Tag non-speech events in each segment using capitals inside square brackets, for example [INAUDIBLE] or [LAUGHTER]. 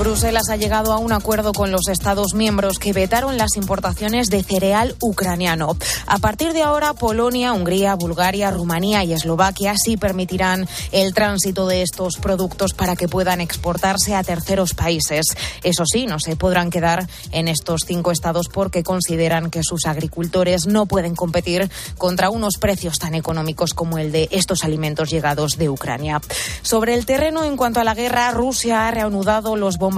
Bruselas ha llegado a un acuerdo con los Estados miembros que vetaron las importaciones de cereal ucraniano. A partir de ahora, Polonia, Hungría, Bulgaria, Rumanía y Eslovaquia sí permitirán el tránsito de estos productos para que puedan exportarse a terceros países. Eso sí, no se podrán quedar en estos cinco estados porque consideran que sus agricultores no pueden competir contra unos precios tan económicos como el de estos alimentos llegados de Ucrania. Sobre el terreno, en cuanto a la guerra, Rusia ha reanudado los bombardeos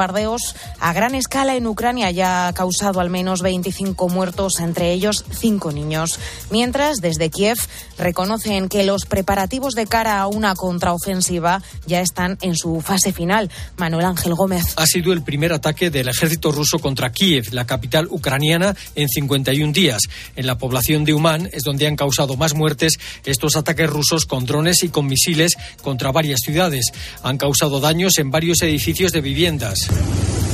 a gran escala en Ucrania ya ha causado al menos 25 muertos, entre ellos cinco niños. Mientras, desde Kiev reconocen que los preparativos de cara a una contraofensiva ya están en su fase final. Manuel Ángel Gómez. Ha sido el primer ataque del ejército ruso contra Kiev, la capital ucraniana, en 51 días. En la población de Uman es donde han causado más muertes estos ataques rusos con drones y con misiles contra varias ciudades. Han causado daños en varios edificios de viviendas. Peace.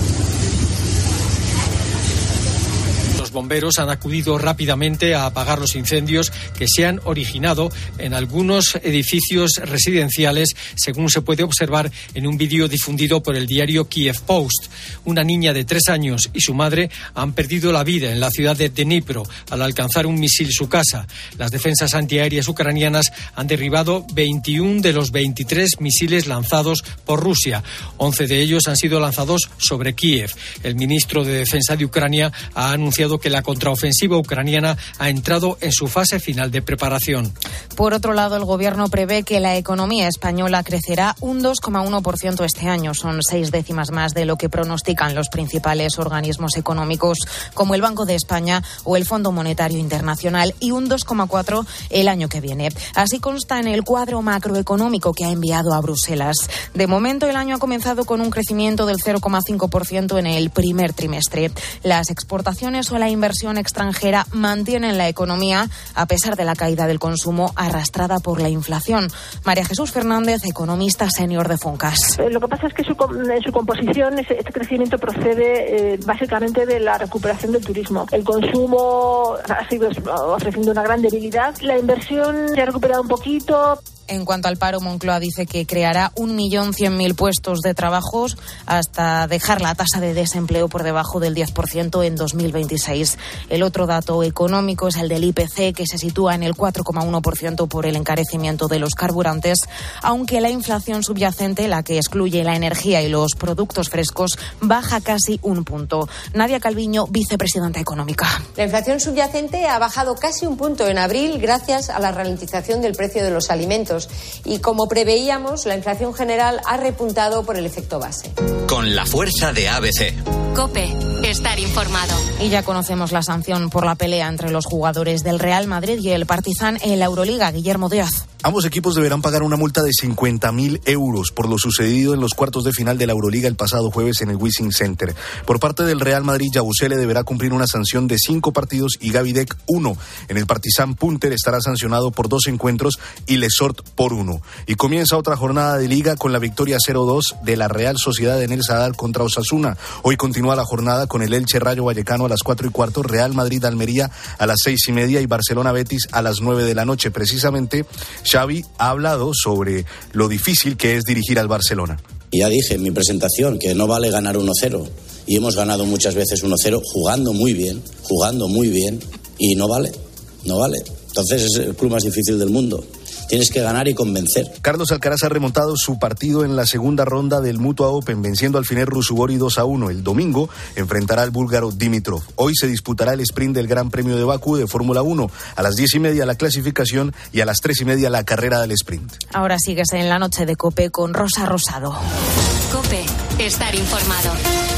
Los bomberos han acudido rápidamente a apagar los incendios que se han originado en algunos edificios residenciales, según se puede observar en un vídeo difundido por el diario Kiev Post. Una niña de tres años y su madre han perdido la vida en la ciudad de Dnipro al alcanzar un misil su casa. Las defensas antiaéreas ucranianas han derribado 21 de los 23 misiles lanzados por Rusia. 11 de ellos han sido lanzados sobre Kiev. El ministro de Defensa de Ucrania ha anunciado que la contraofensiva ucraniana ha entrado en su fase final de preparación. Por otro lado, el gobierno prevé que la economía española crecerá un 2,1% este año. Son seis décimas más de lo que pronostican los principales organismos económicos como el Banco de España o el Fondo Monetario Internacional y un 2,4% el año que viene. Así consta en el cuadro macroeconómico que ha enviado a Bruselas. De momento, el año ha comenzado con un crecimiento del 0,5% en el primer trimestre. Las exportaciones o la inversión extranjera mantienen la economía a pesar de la caída del consumo arrastrada por la inflación. María Jesús Fernández, economista senior de Foncas. Eh, Lo que pasa es que su, en su composición este crecimiento procede eh, básicamente de la recuperación del turismo. El consumo ha sido ofreciendo una gran debilidad. La inversión se ha recuperado un poquito. En cuanto al paro, Moncloa dice que creará 1.100.000 puestos de trabajo hasta dejar la tasa de desempleo por debajo del 10% en 2026. El otro dato económico es el del IPC, que se sitúa en el 4,1% por el encarecimiento de los carburantes, aunque la inflación subyacente, la que excluye la energía y los productos frescos, baja casi un punto. Nadia Calviño, vicepresidenta económica. La inflación subyacente ha bajado casi un punto en abril gracias a la ralentización del precio de los alimentos y como preveíamos, la inflación general ha repuntado por el efecto base. Con la fuerza de ABC. Cope, estar informado. Y ya conocemos la sanción por la pelea entre los jugadores del Real Madrid y el Partizan en la Euroliga, Guillermo Díaz. Ambos equipos deberán pagar una multa de 50.000 euros por lo sucedido en los cuartos de final de la Euroliga el pasado jueves en el Wishing Center. Por parte del Real Madrid, Yabusele deberá cumplir una sanción de cinco partidos y Gavidec uno. En el Partizan Punter estará sancionado por dos encuentros y Lesort por uno. Y comienza otra jornada de liga con la victoria 0-2 de la Real Sociedad en el Sadar contra Osasuna. Hoy continúa la jornada con el Elche Rayo Vallecano a las cuatro y cuarto, Real Madrid Almería a las seis y media y Barcelona Betis a las nueve de la noche. Precisamente, Xavi ha hablado sobre lo difícil que es dirigir al Barcelona. Ya dije en mi presentación que no vale ganar 1-0 y hemos ganado muchas veces 1-0 jugando muy bien, jugando muy bien y no vale, no vale. Entonces es el club más difícil del mundo. Tienes que ganar y convencer. Carlos Alcaraz ha remontado su partido en la segunda ronda del Mutua Open, venciendo al Finer Rusubori 2 a 1. El domingo enfrentará al búlgaro Dimitrov. Hoy se disputará el sprint del Gran Premio de Bakú de Fórmula 1. A las 10 y media la clasificación y a las 3 y media la carrera del sprint. Ahora sigues en la noche de Cope con Rosa Rosado. Cope, estar informado.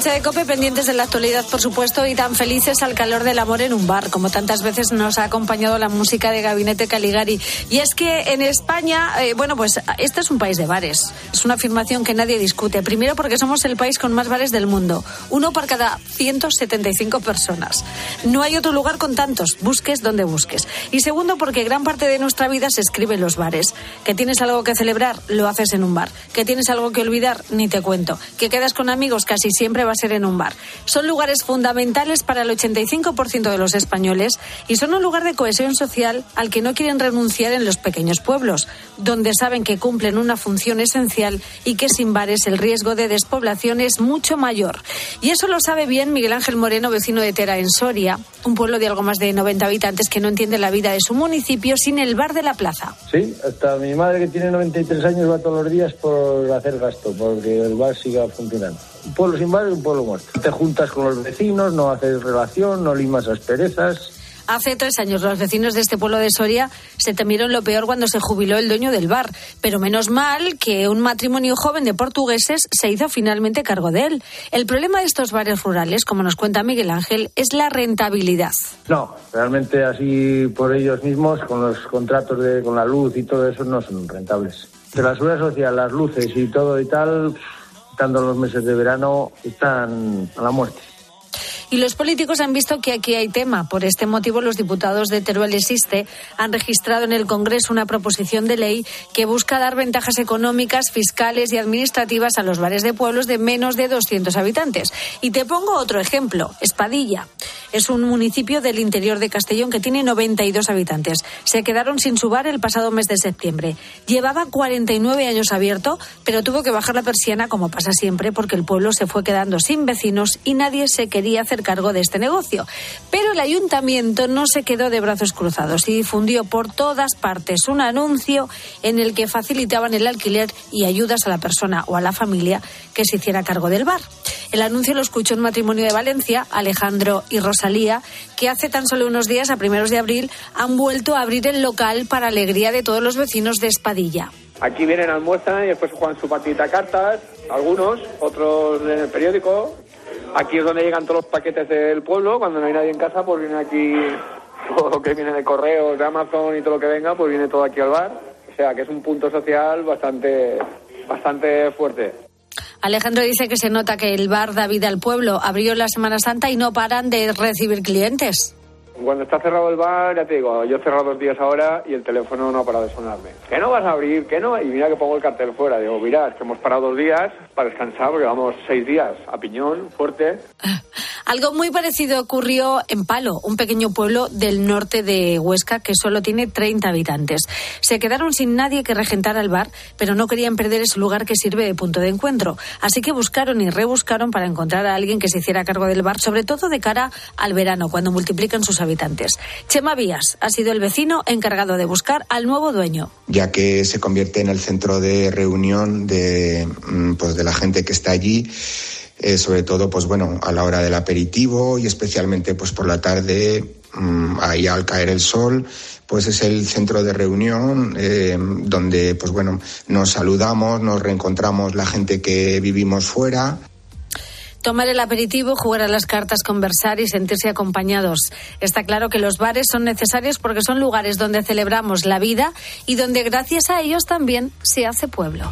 noche de Cope, pendientes de la actualidad, por supuesto, y tan felices al calor del amor en un bar, como tantas veces nos ha acompañado la música de Gabinete Caligari. Y es que en España, eh, bueno, pues este es un país de bares. Es una afirmación que nadie discute. Primero porque somos el país con más bares del mundo, uno por cada 175 personas. No hay otro lugar con tantos, busques donde busques. Y segundo porque gran parte de nuestra vida se escribe en los bares. Que tienes algo que celebrar, lo haces en un bar. Que tienes algo que olvidar, ni te cuento. Que quedas con amigos, casi siempre va a ser en un bar. Son lugares fundamentales para el 85% de los españoles y son un lugar de cohesión social al que no quieren renunciar en los pequeños pueblos, donde saben que cumplen una función esencial y que sin bares el riesgo de despoblación es mucho mayor. Y eso lo sabe bien Miguel Ángel Moreno, vecino de Tera en Soria, un pueblo de algo más de 90 habitantes que no entiende la vida de su municipio sin el bar de la plaza. Sí, hasta mi madre que tiene 93 años va todos los días por hacer gasto, porque el bar siga funcionando. Un pueblo sin bar es un pueblo muerto. Te juntas con los vecinos, no haces relación, no limas asperezas. Hace tres años los vecinos de este pueblo de Soria se temieron lo peor cuando se jubiló el dueño del bar, pero menos mal que un matrimonio joven de portugueses se hizo finalmente cargo de él. El problema de estos bares rurales, como nos cuenta Miguel Ángel, es la rentabilidad. No, realmente así por ellos mismos, con los contratos de, con la luz y todo eso, no son rentables. De la seguridad social, las luces y todo y tal, quitando los meses de verano, están a la muerte. Y los políticos han visto que aquí hay tema. Por este motivo, los diputados de Teruel Existe han registrado en el Congreso una proposición de ley que busca dar ventajas económicas, fiscales y administrativas a los bares de pueblos de menos de 200 habitantes. Y te pongo otro ejemplo, Espadilla. Es un municipio del interior de Castellón que tiene 92 habitantes. Se quedaron sin su bar el pasado mes de septiembre. Llevaba 49 años abierto, pero tuvo que bajar la persiana como pasa siempre porque el pueblo se fue quedando sin vecinos y nadie se quería hacer cargo de este negocio. Pero el ayuntamiento no se quedó de brazos cruzados y difundió por todas partes un anuncio en el que facilitaban el alquiler y ayudas a la persona o a la familia que se hiciera cargo del bar. El anuncio lo escuchó un matrimonio de Valencia, Alejandro y Rosalía, que hace tan solo unos días, a primeros de abril, han vuelto a abrir el local para alegría de todos los vecinos de Espadilla. Aquí vienen, almuerzan y después juegan su partida cartas, algunos, otros en el periódico. Aquí es donde llegan todos los paquetes del pueblo. Cuando no hay nadie en casa, pues viene aquí todo lo que viene de correos, de Amazon y todo lo que venga, pues viene todo aquí al bar. O sea que es un punto social bastante, bastante fuerte. Alejandro dice que se nota que el bar da vida al pueblo. Abrió la Semana Santa y no paran de recibir clientes. Cuando está cerrado el bar, ya te digo, yo he cerrado dos días ahora y el teléfono no ha parado de sonarme. ¿Que no vas a abrir? ¿Que no? Y mira que pongo el cartel fuera. Digo, mira, es que hemos parado dos días para descansar porque vamos seis días a piñón, fuerte. [LAUGHS] Algo muy parecido ocurrió en Palo, un pequeño pueblo del norte de Huesca que solo tiene 30 habitantes. Se quedaron sin nadie que regentara el bar, pero no querían perder ese lugar que sirve de punto de encuentro. Así que buscaron y rebuscaron para encontrar a alguien que se hiciera cargo del bar, sobre todo de cara al verano, cuando multiplican sus habitantes. Chema Vías ha sido el vecino encargado de buscar al nuevo dueño. ya que se convierte en el centro de reunión de, mm, pues, de la gente que está allí, eh, sobre todo pues bueno a la hora del aperitivo y especialmente pues por la tarde mm, ahí al caer el sol pues es el centro de reunión eh, donde pues bueno nos saludamos nos reencontramos la gente que vivimos fuera Tomar el aperitivo, jugar a las cartas, conversar y sentirse acompañados. Está claro que los bares son necesarios porque son lugares donde celebramos la vida y donde gracias a ellos también se hace pueblo.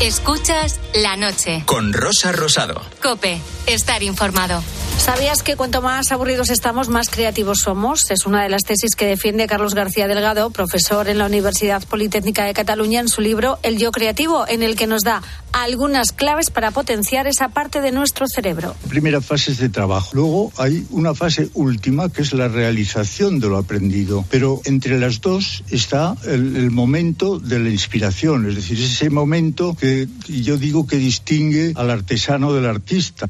Escuchas la noche. Con Rosa Rosado. Cope, estar informado. ¿Sabías que cuanto más aburridos estamos, más creativos somos? Es una de las tesis que defiende Carlos García Delgado, profesor en la Universidad Politécnica de Cataluña, en su libro El yo creativo, en el que nos da algunas claves para potenciar esa parte de nuestro cerebro. primera fase es de trabajo. Luego hay una fase última que es la realización de lo aprendido. Pero entre las dos está el, el momento de la inspiración, es decir, ese momento que yo digo que distingue al artesano del artista.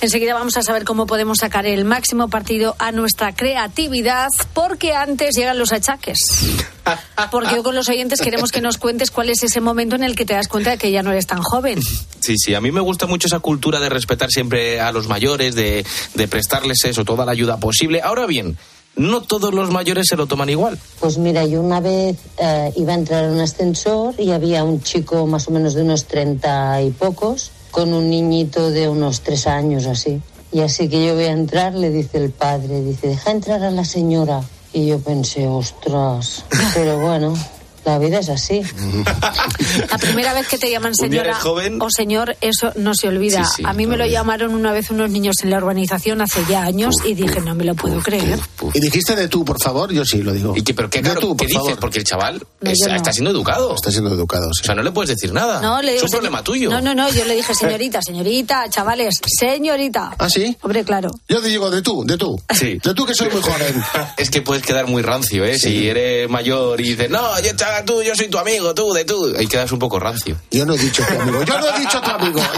Enseguida vamos a saber cómo podemos sacar el máximo partido a nuestra creatividad, porque antes llegan los achaques. Porque con los oyentes queremos que nos cuentes cuál es ese momento en el que te das cuenta de que ya no eres tan joven. Sí, sí, a mí me gusta mucho esa cultura de respetar siempre a los mayores, de, de prestarles eso, toda la ayuda posible. Ahora bien, no todos los mayores se lo toman igual. Pues mira, yo una vez eh, iba a entrar en un ascensor y había un chico más o menos de unos treinta y pocos con un niñito de unos tres años así. Y así que yo voy a entrar, le dice el padre, dice, deja entrar a la señora. Y yo pensé, ostras, [LAUGHS] pero bueno, la vida es así. [LAUGHS] La primera vez que te llaman señora joven. o señor, eso no se olvida. Sí, sí, a mí me lo llamaron una vez unos niños en la urbanización hace ya años y dije, no me lo puedo creer. Y dijiste de tú, por favor, yo sí lo digo. ¿Y qué, pero qué, claro, tú, ¿qué por dices? favor. Porque el chaval No, es- yo no. está siendo educado. Está siendo educado, sí. O sea, no le puedes decir nada. No, le es digo, un problema tuyo. No, no, no, yo le dije [LAUGHS] señorita, señorita, chavales, señorita. ¿Ah, sí? Hombre, claro. Yo te digo de tú, de tú. Sí. De tú que soy muy joven. [LAUGHS] Es que puedes quedar muy rancio, ¿eh? Si eres mayor y dices, no, yo, chaval, tú, yo soy tu amigo, tú, de tú. Ahí quedas un poco rancio. Yo no he dicho tu amigo. Yo no he dicho tu amigo. [LAUGHS]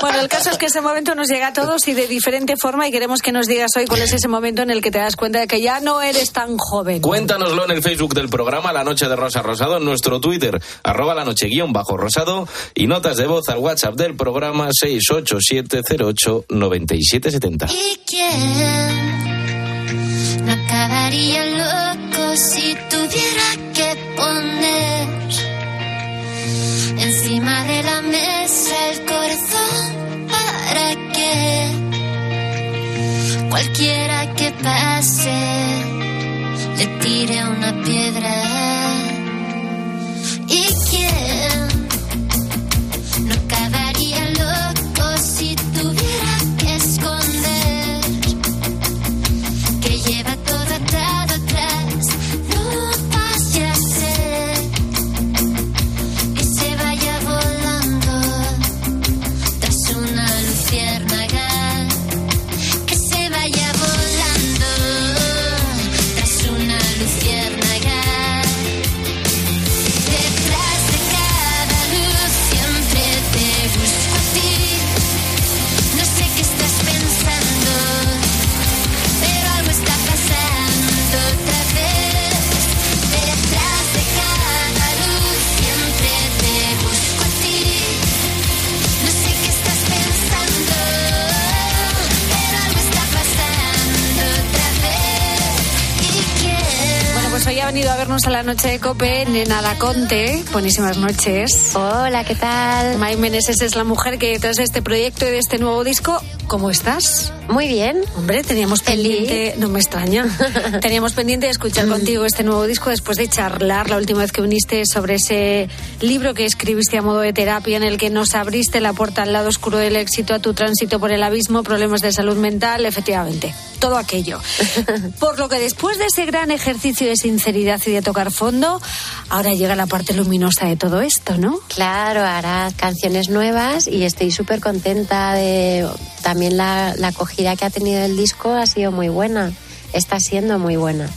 Bueno, el caso es que ese momento nos llega a todos y de diferente forma y queremos que nos digas hoy cuál es ese momento en el que te das cuenta de que ya no eres tan joven. Cuéntanoslo en el Facebook del programa La Noche de Rosa Rosado, en nuestro Twitter, arroba la noche guion bajo rosado, y notas de voz al WhatsApp del programa 687089770. ¿Y quién no acabaría loco si tuviera passing vernos a la noche de Cope Nena Laconte. Buenísimas noches. Hola, ¿qué tal? May Meneses es la mujer que detrás de este proyecto y de este nuevo disco. ¿Cómo estás? Muy bien. Hombre, teníamos pendiente, no me extraña, [LAUGHS] teníamos pendiente de escuchar contigo este nuevo disco después de charlar la última vez que viniste sobre ese libro que escribiste a modo de terapia en el que nos abriste la puerta al lado oscuro del éxito, a tu tránsito por el abismo, problemas de salud mental, efectivamente, todo aquello. [LAUGHS] Por lo que después de ese gran ejercicio de sinceridad y de tocar fondo, ahora llega la parte luminosa de todo esto, ¿no? Claro, hará canciones nuevas y estoy súper contenta de también la, la acogida que ha tenido el disco ha sido muy buena, está siendo muy buena.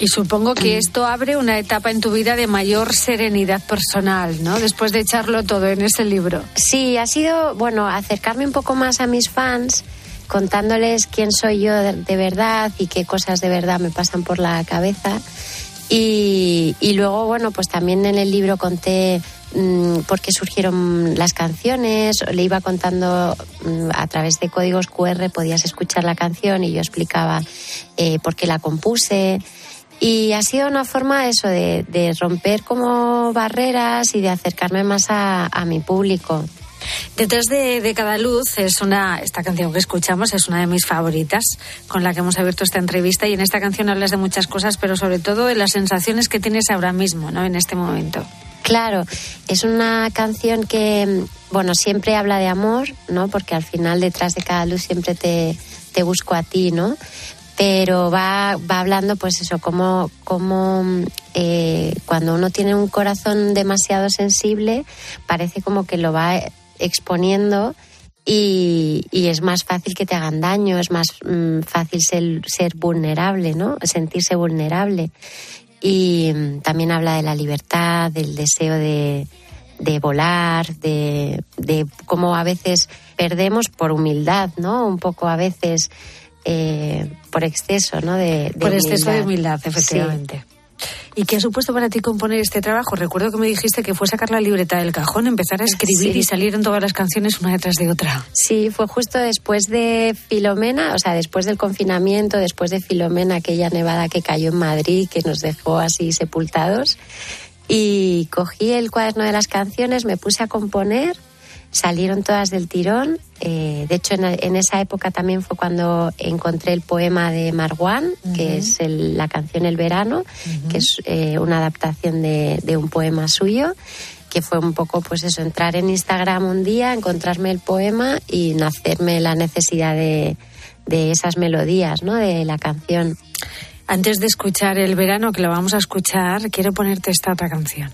Y supongo que esto abre una etapa en tu vida de mayor serenidad personal, ¿no? Después de echarlo todo en ese libro. Sí, ha sido, bueno, acercarme un poco más a mis fans, contándoles quién soy yo de, verdad y qué cosas de verdad me pasan por la cabeza. Y, luego, bueno, pues también en el libro conté mm, por qué surgieron las canciones, le iba contando mm, a través de códigos QR, podías escuchar la canción y yo explicaba eh, por qué la compuse. Y ha sido una forma eso de, romper como barreras y de acercarme más a mi público. Detrás de, cada luz es una esta canción que escuchamos es una de mis favoritas con la que hemos abierto esta entrevista y en esta canción hablas de muchas cosas pero sobre todo de las sensaciones que tienes ahora mismo no en este momento Claro, es una canción que, bueno, siempre habla de amor, ¿no? Porque al final detrás de cada luz siempre te, te busco a ti, ¿no? Pero va, va hablando, pues eso, como, como eh, cuando uno tiene un corazón demasiado sensible, parece como que lo va exponiendo y, y es más fácil que te hagan daño, es más mm, fácil ser, ser vulnerable, ¿no? Sentirse vulnerable. Y mm, también habla de la libertad, del deseo de, de volar, de, de cómo a veces perdemos por humildad, ¿no? Un poco a veces eh, por exceso, ¿no? De, de por exceso de humildad Sí. ¿Y qué ha supuesto para ti componer este trabajo? Recuerdo que me dijiste que fue sacar la libreta del cajón, empezar a escribir Sí. y salieron todas las canciones una detrás de otra. Sí, fue justo después de Filomena, o sea, después del confinamiento, después de Filomena, aquella nevada que cayó en Madrid, que nos dejó así sepultados. Y cogí el cuaderno de las canciones, me puse a componer salieron todas del tirón. Eh, de hecho, en, en esa época también fue cuando encontré el poema de Marwan, que es el- la canción El Verano, que es eh, una adaptación de, de un poema suyo que fue un poco pues eso, entrar en Instagram un día, encontrarme el poema y nacerme la necesidad de, de esas melodías, ¿no? De la canción. Antes de escuchar el verano, que lo vamos a escuchar, quiero ponerte esta otra canción.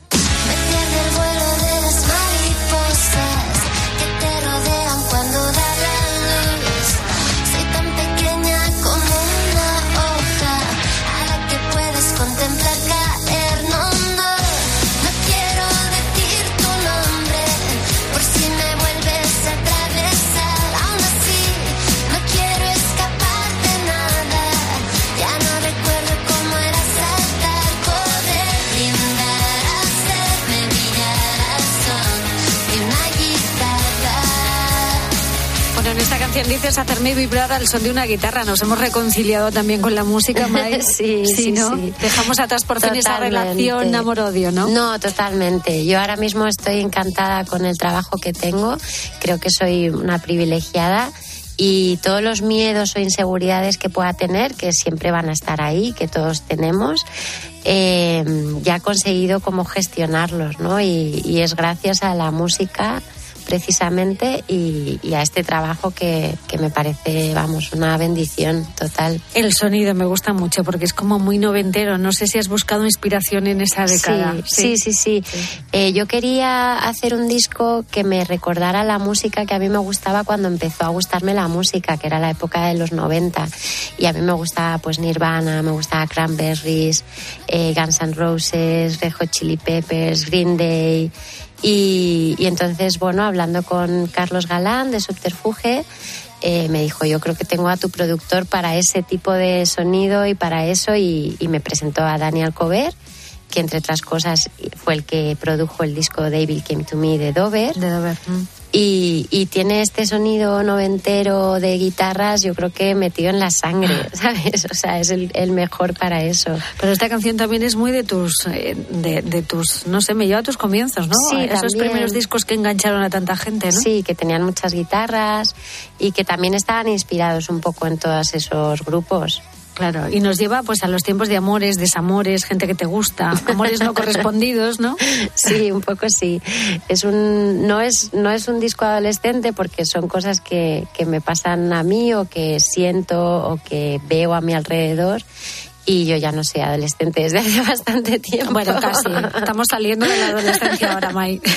Canción dices hacerme vibrar al son de una guitarra. Nos hemos reconciliado también con la música, [LAUGHS] May. Sí, sí, ¿no? sí. Dejamos atrás por fin esa relación amor-odio, ¿no? No, totalmente. Yo ahora mismo estoy encantada con el trabajo que tengo. Creo que soy una privilegiada y todos los miedos o inseguridades que pueda tener, que siempre van a estar ahí, que todos tenemos, eh, ya he conseguido como gestionarlos, ¿no? Y, y es gracias a la música precisamente y, y a este trabajo que, que me parece, vamos, una bendición total. El sonido me gusta mucho porque es como muy noventero. No sé si has buscado inspiración en esa década. Sí, sí, sí. sí. Eh, yo quería hacer un disco que me recordara la música que a mí me gustaba cuando empezó a gustarme la música, que era la época de los 90. Y a mí me gustaba pues Nirvana, me gustaba Cranberries, eh, Guns N' Roses, Red Hot Chili Peppers, Green Day. Y, y entonces, bueno, hablando con Carlos Galán de Subterfuge, eh, me dijo, yo creo que tengo a tu productor para ese tipo de sonido y para eso, y, y me presentó a Daniel Cover, que entre otras cosas fue el que produjo el disco Devil Came to Me de Dover. De Dover. Y, y tiene este sonido noventero de guitarras, yo creo que metido en la sangre, ¿sabes? O sea, es el, el mejor para eso. Pero esta canción también es muy de tus, eh, de, de tus, no sé, me lleva a tus comienzos, ¿no? Sí, Esos también. primeros discos que engancharon a tanta gente, ¿no? Sí, que tenían muchas guitarras y que también estaban inspirados un poco en todos esos grupos. Claro, y nos lleva pues a los tiempos de amores, desamores, gente que te gusta, amores no [LAUGHS] correspondidos, ¿no? Sí, un poco sí. Es un, no, es, no es un disco adolescente porque son cosas que, que me pasan a mí o que siento o que veo a mi alrededor. Y yo ya no soy adolescente desde hace [LAUGHS] bastante tiempo. Bueno, casi. Estamos saliendo de la adolescencia ahora, May. [LAUGHS]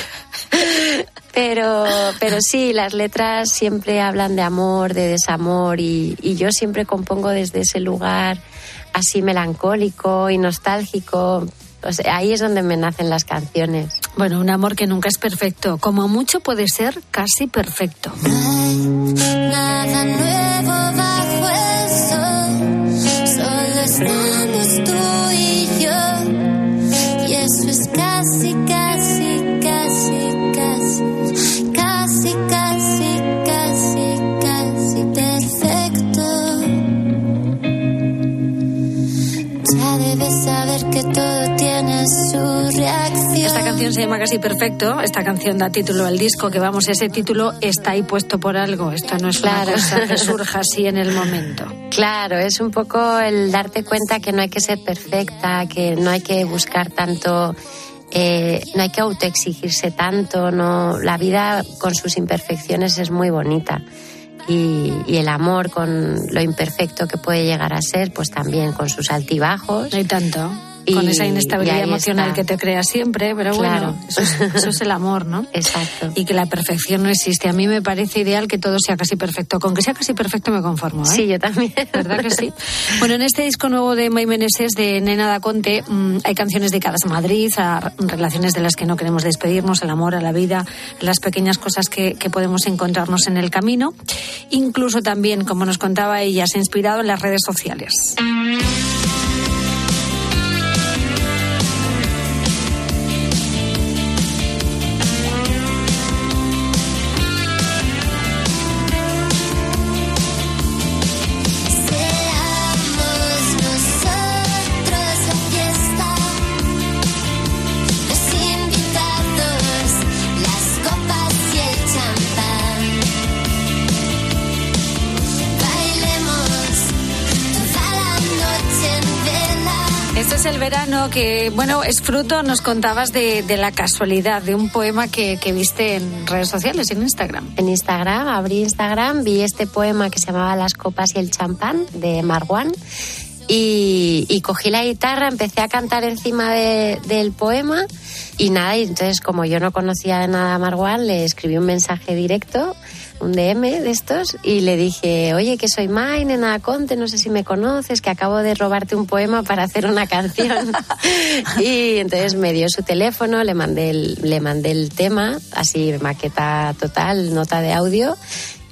Pero, pero sí, las letras siempre hablan de amor, de desamor y, y yo siempre compongo desde ese lugar así melancólico y nostálgico. O sea, ahí es donde me nacen las canciones. Bueno, un amor que nunca es perfecto. Como mucho puede ser casi perfecto. Nada nuevo bajo canción se llama Casi Perfecto. Esta canción da título al disco, que vamos, ese título está ahí puesto por algo. Esto no es Claro. una cosa que surja así en el momento. [LAUGHS] Claro, es un poco el darte cuenta que no hay que ser perfecta, que no hay que buscar tanto, eh, no hay que autoexigirse tanto, no, la vida con sus imperfecciones es muy bonita. Y, y el amor con lo imperfecto que puede llegar a ser, pues también con sus altibajos. No hay tanto. Y- con esa inestabilidad emocional está. que te crea siempre, pero Claro. bueno, eso es, eso es el amor, ¿no? [LAUGHS] Exacto. Y que la perfección no existe. A mí me parece ideal que todo sea casi perfecto. Con que sea casi perfecto me conformo, ¿eh? Sí, yo también. ¿Verdad que sí? [LAUGHS] Bueno, en este disco nuevo de May Meneses, de Nena da Conte, mm, hay canciones dedicadas a Madrid, a relaciones de las que no queremos despedirnos, al amor, a la vida, las pequeñas cosas que, que podemos encontrarnos en el camino. Incluso también, como nos contaba ella, se ha inspirado en las redes sociales. Que, bueno, es fruto, nos contabas, de, la casualidad, de un poema que, viste en redes sociales, en Instagram. En Instagram, abrí Instagram, vi este poema que se llamaba Las copas y el champán de Marwan y, y cogí la guitarra, empecé a cantar encima de- del poema y nada, y entonces como yo no conocía de nada a Marwan, le escribí un mensaje directo, un DM de estos, y le dije, oye, que soy Mai, nena Conte, no sé si me conoces, que acabo de robarte un poema para hacer una canción. [LAUGHS] y entonces me dio su teléfono, le mandé el, le mandé el tema, así maqueta total, nota de audio,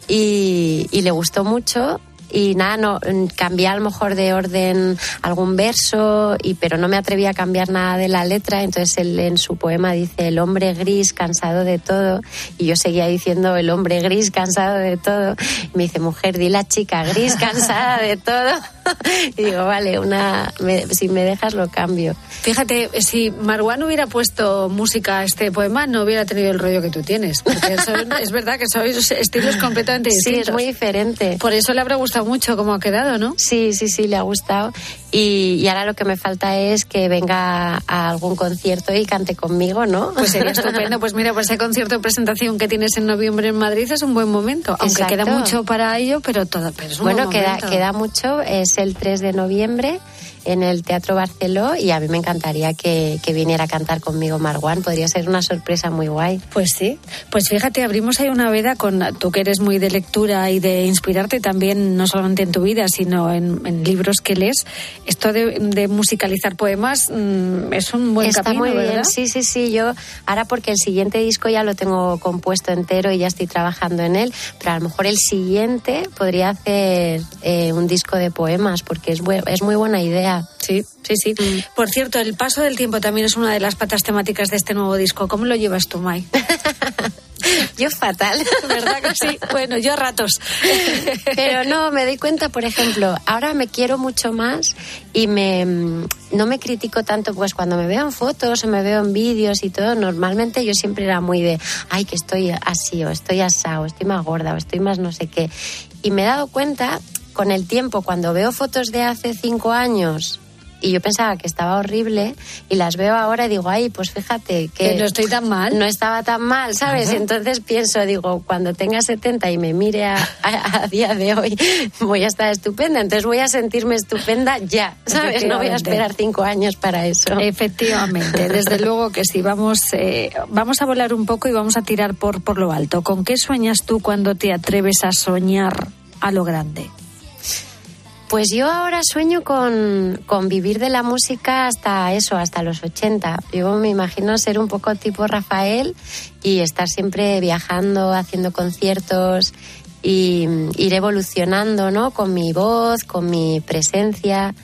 y, y le gustó mucho y nada, no, cambié a lo mejor de orden algún verso, y, pero no me atreví a cambiar nada de la letra. Entonces él en su poema dice el hombre gris cansado de todo y yo seguía diciendo el hombre gris cansado de todo. Y me dice, mujer, di la chica gris cansada de todo. [LAUGHS] [LAUGHS] y digo, vale, una, me- si me dejas lo cambio. Fíjate, si Marwan hubiera puesto música a este poema, no hubiera tenido el rollo que tú tienes. Porque [LAUGHS] son- es verdad que sois estilos completamente Sí, distintos. es muy diferente. Por eso le habrá gustado mucho cómo ha quedado, ¿no? Sí, sí, sí, le ha gustado. Y, y ahora lo que me falta es que venga a algún concierto y cante conmigo, ¿no? Pues sería [LAUGHS] estupendo. Pues mira, pues ese concierto de presentación que tienes en noviembre en Madrid es un buen momento. Aunque Exacto. queda mucho para ello, pero todo. Pero es un Bueno, buen queda, momento. queda mucho. Es el 3 de noviembre en el Teatro Barceló y a mí me encantaría que, que viniera a cantar conmigo Marwan. Podría ser una sorpresa muy guay. Pues sí. Pues fíjate, abrimos ahí una veda con tú que eres muy de lectura y de inspirarte también, no solamente en tu vida, sino en, en libros que lees. Esto de, de musicalizar poemas mm, es un buen Está camino, muy ¿verdad? bien, sí, sí, sí. Yo ahora porque el siguiente disco ya lo tengo compuesto entero y ya estoy trabajando en él, pero a lo mejor el siguiente podría hacer eh, un disco de poemas porque es, es muy buena idea. Sí, sí, sí. Por cierto, el paso del tiempo también es una de las patas temáticas de este nuevo disco. ¿Cómo lo llevas tú, Mai? [LAUGHS] Yo fatal. [LAUGHS] ¿Verdad que sí? Bueno, yo a ratos. [LAUGHS] Pero no, me doy cuenta, por ejemplo, ahora me quiero mucho más y me mm, no me critico tanto, pues cuando me veo en fotos o me veo en vídeos y todo, normalmente yo siempre era muy de, ay, que estoy así, o estoy asado, o estoy más gorda, o estoy más no sé qué. Y me he dado cuenta con el tiempo, cuando veo fotos de hace cinco años y yo pensaba que estaba horrible y las veo ahora y digo, ay, pues fíjate que, Que no estoy tan mal. No estaba tan mal, ¿sabes? Ajá. Entonces pienso, digo, cuando tenga 70 y me mire a, a- a día de hoy, [LAUGHS] voy a estar estupenda. Entonces voy a sentirme estupenda ya, ¿sabes? No voy a esperar cinco años para eso. Efectivamente, desde [LAUGHS] luego que sí. Vamos, eh, vamos a volar un poco y vamos a tirar por, por lo alto. ¿Con qué sueñas tú cuando te atreves a soñar a lo grande? Pues yo ahora sueño con, con vivir de la música hasta eso, hasta los 80. Yo me imagino ser un poco tipo Rafael y estar siempre viajando, haciendo conciertos y mm, ir evolucionando, ¿no? Con mi voz, con mi presencia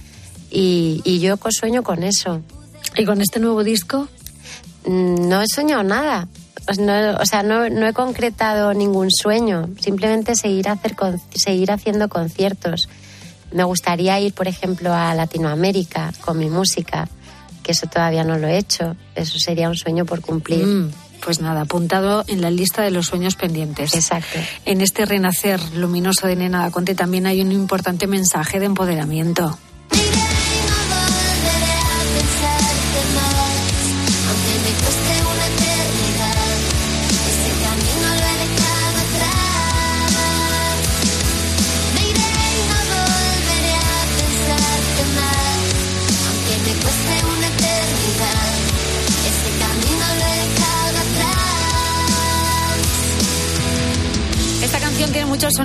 y, y yo co- sueño con eso. ¿Y con este nuevo disco? Mm, No he soñado nada. O sea, no, o sea, no, no he concretado ningún sueño. Simplemente seguir, hacer seguir haciendo conciertos. Me gustaría ir, por ejemplo, a Latinoamérica con mi música, que eso todavía no lo he hecho. Eso sería un sueño por cumplir. Mm, pues nada, apuntado en la lista de los sueños pendientes. Exacto. En este renacer luminoso de Nena Conte también hay un importante mensaje de empoderamiento.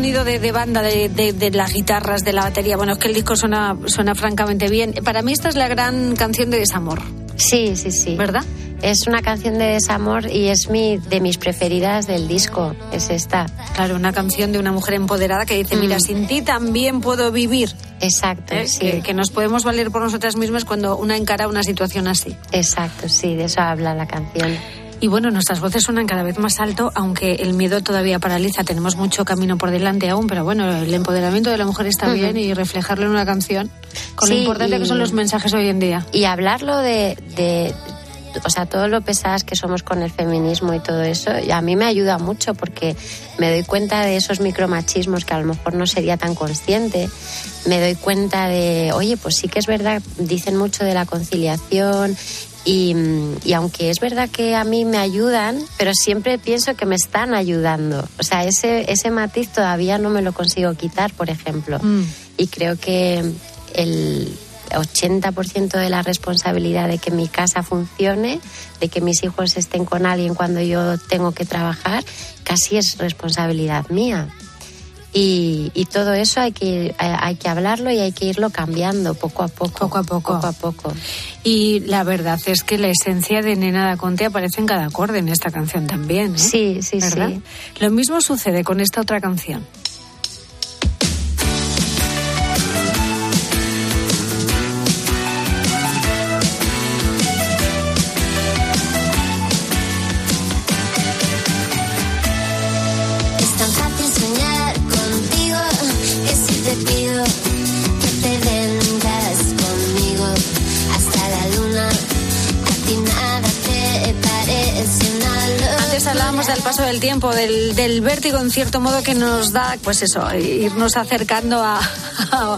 Sonido de, de banda, de, de- de las guitarras, de la batería. Bueno, es que el disco suena, suena francamente bien. Para mí esta es la gran canción de desamor. Sí, sí, sí. ¿Verdad? Es una canción de desamor y es mi, de mis preferidas del disco. Es esta. Claro, una canción de una mujer empoderada que dice, mira, Mm. sin ti también puedo vivir. Exacto, ¿eh? sí. Que, que nos podemos valer por nosotras mismas cuando una encara una situación así. Exacto, sí, de eso habla la canción. Y bueno, nuestras voces suenan cada vez más alto, aunque el miedo todavía paraliza. Tenemos mucho camino por delante aún, pero bueno, el empoderamiento de la mujer está bien y reflejarlo en una canción, con lo Sí, importante y- que son los mensajes hoy en día. y hablarlo de, de, o sea, todo lo pesadas que somos con el feminismo y todo eso, y a mí me ayuda mucho porque me doy cuenta de esos micromachismos que a lo mejor no sería tan consciente. Me doy cuenta de, oye, pues sí que es verdad, dicen mucho de la conciliación y, y aunque es verdad que a mí me ayudan, pero siempre pienso que me están ayudando. O sea, ese, ese matiz todavía no me lo consigo quitar, por ejemplo. Y creo que el 80% de la responsabilidad de que mi casa funcione, de que mis hijos estén con alguien cuando yo tengo que trabajar, casi es responsabilidad mía. Y, y todo eso hay que, hay, hay que hablarlo y hay que irlo cambiando poco a poco. Poco a poco. Poco a poco. Y la verdad es que la esencia de Nena da Conte aparece en cada acorde en esta canción también. ¿eh? Sí, sí, ¿Verdad? sí. Lo mismo sucede con esta otra canción. Tiempo, del, del vértigo en cierto modo que nos da, pues eso, irnos acercando a, [LAUGHS] a,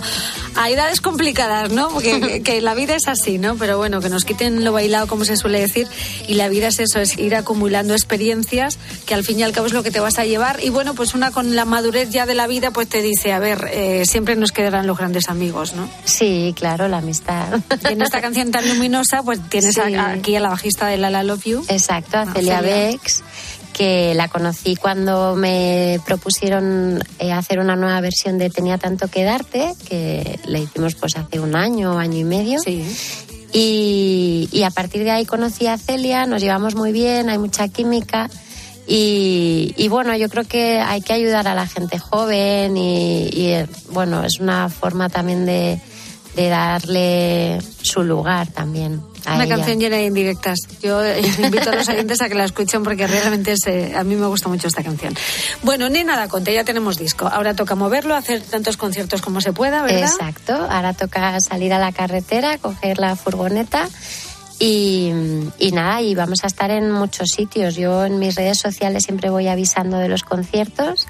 a edades complicadas, ¿no? Porque [LAUGHS] que, que la vida es así, ¿no? Pero bueno, que nos quiten lo bailado, como se suele decir, y la vida es eso, es ir acumulando experiencias que al fin y al cabo es lo que te vas a llevar. Y bueno, pues una con la madurez ya de la vida, pues te dice, a ver, eh, siempre nos quedarán los grandes amigos, ¿no? Sí, claro, la amistad. Y en esta canción tan luminosa, pues tienes a- Sí. aquí a la bajista de La La Love You. Exacto, a Ah, Celia Celia. Bex, que la conocí cuando me propusieron eh, hacer una nueva versión de Tenía tanto que darte, que le hicimos pues hace un año, año y medio. Y, y a partir de ahí conocí a Celia, nos llevamos muy bien, hay mucha química. Y, y bueno, yo creo que hay que ayudar a la gente joven y, y, eh, bueno, es una forma también de, de darle su lugar también. A Una ella. canción llena de indirectas. Yo eh, [LAUGHS] invito a los oyentes a que la escuchen porque realmente es, eh, a mí me gusta mucho esta canción. Bueno, ni nada, Conte, ya tenemos disco. Ahora toca moverlo, hacer tantos conciertos como se pueda, ¿verdad? Exacto, ahora toca salir a la carretera, coger la furgoneta y, y nada, y vamos a estar en muchos sitios. Yo en mis redes sociales siempre voy avisando de los conciertos,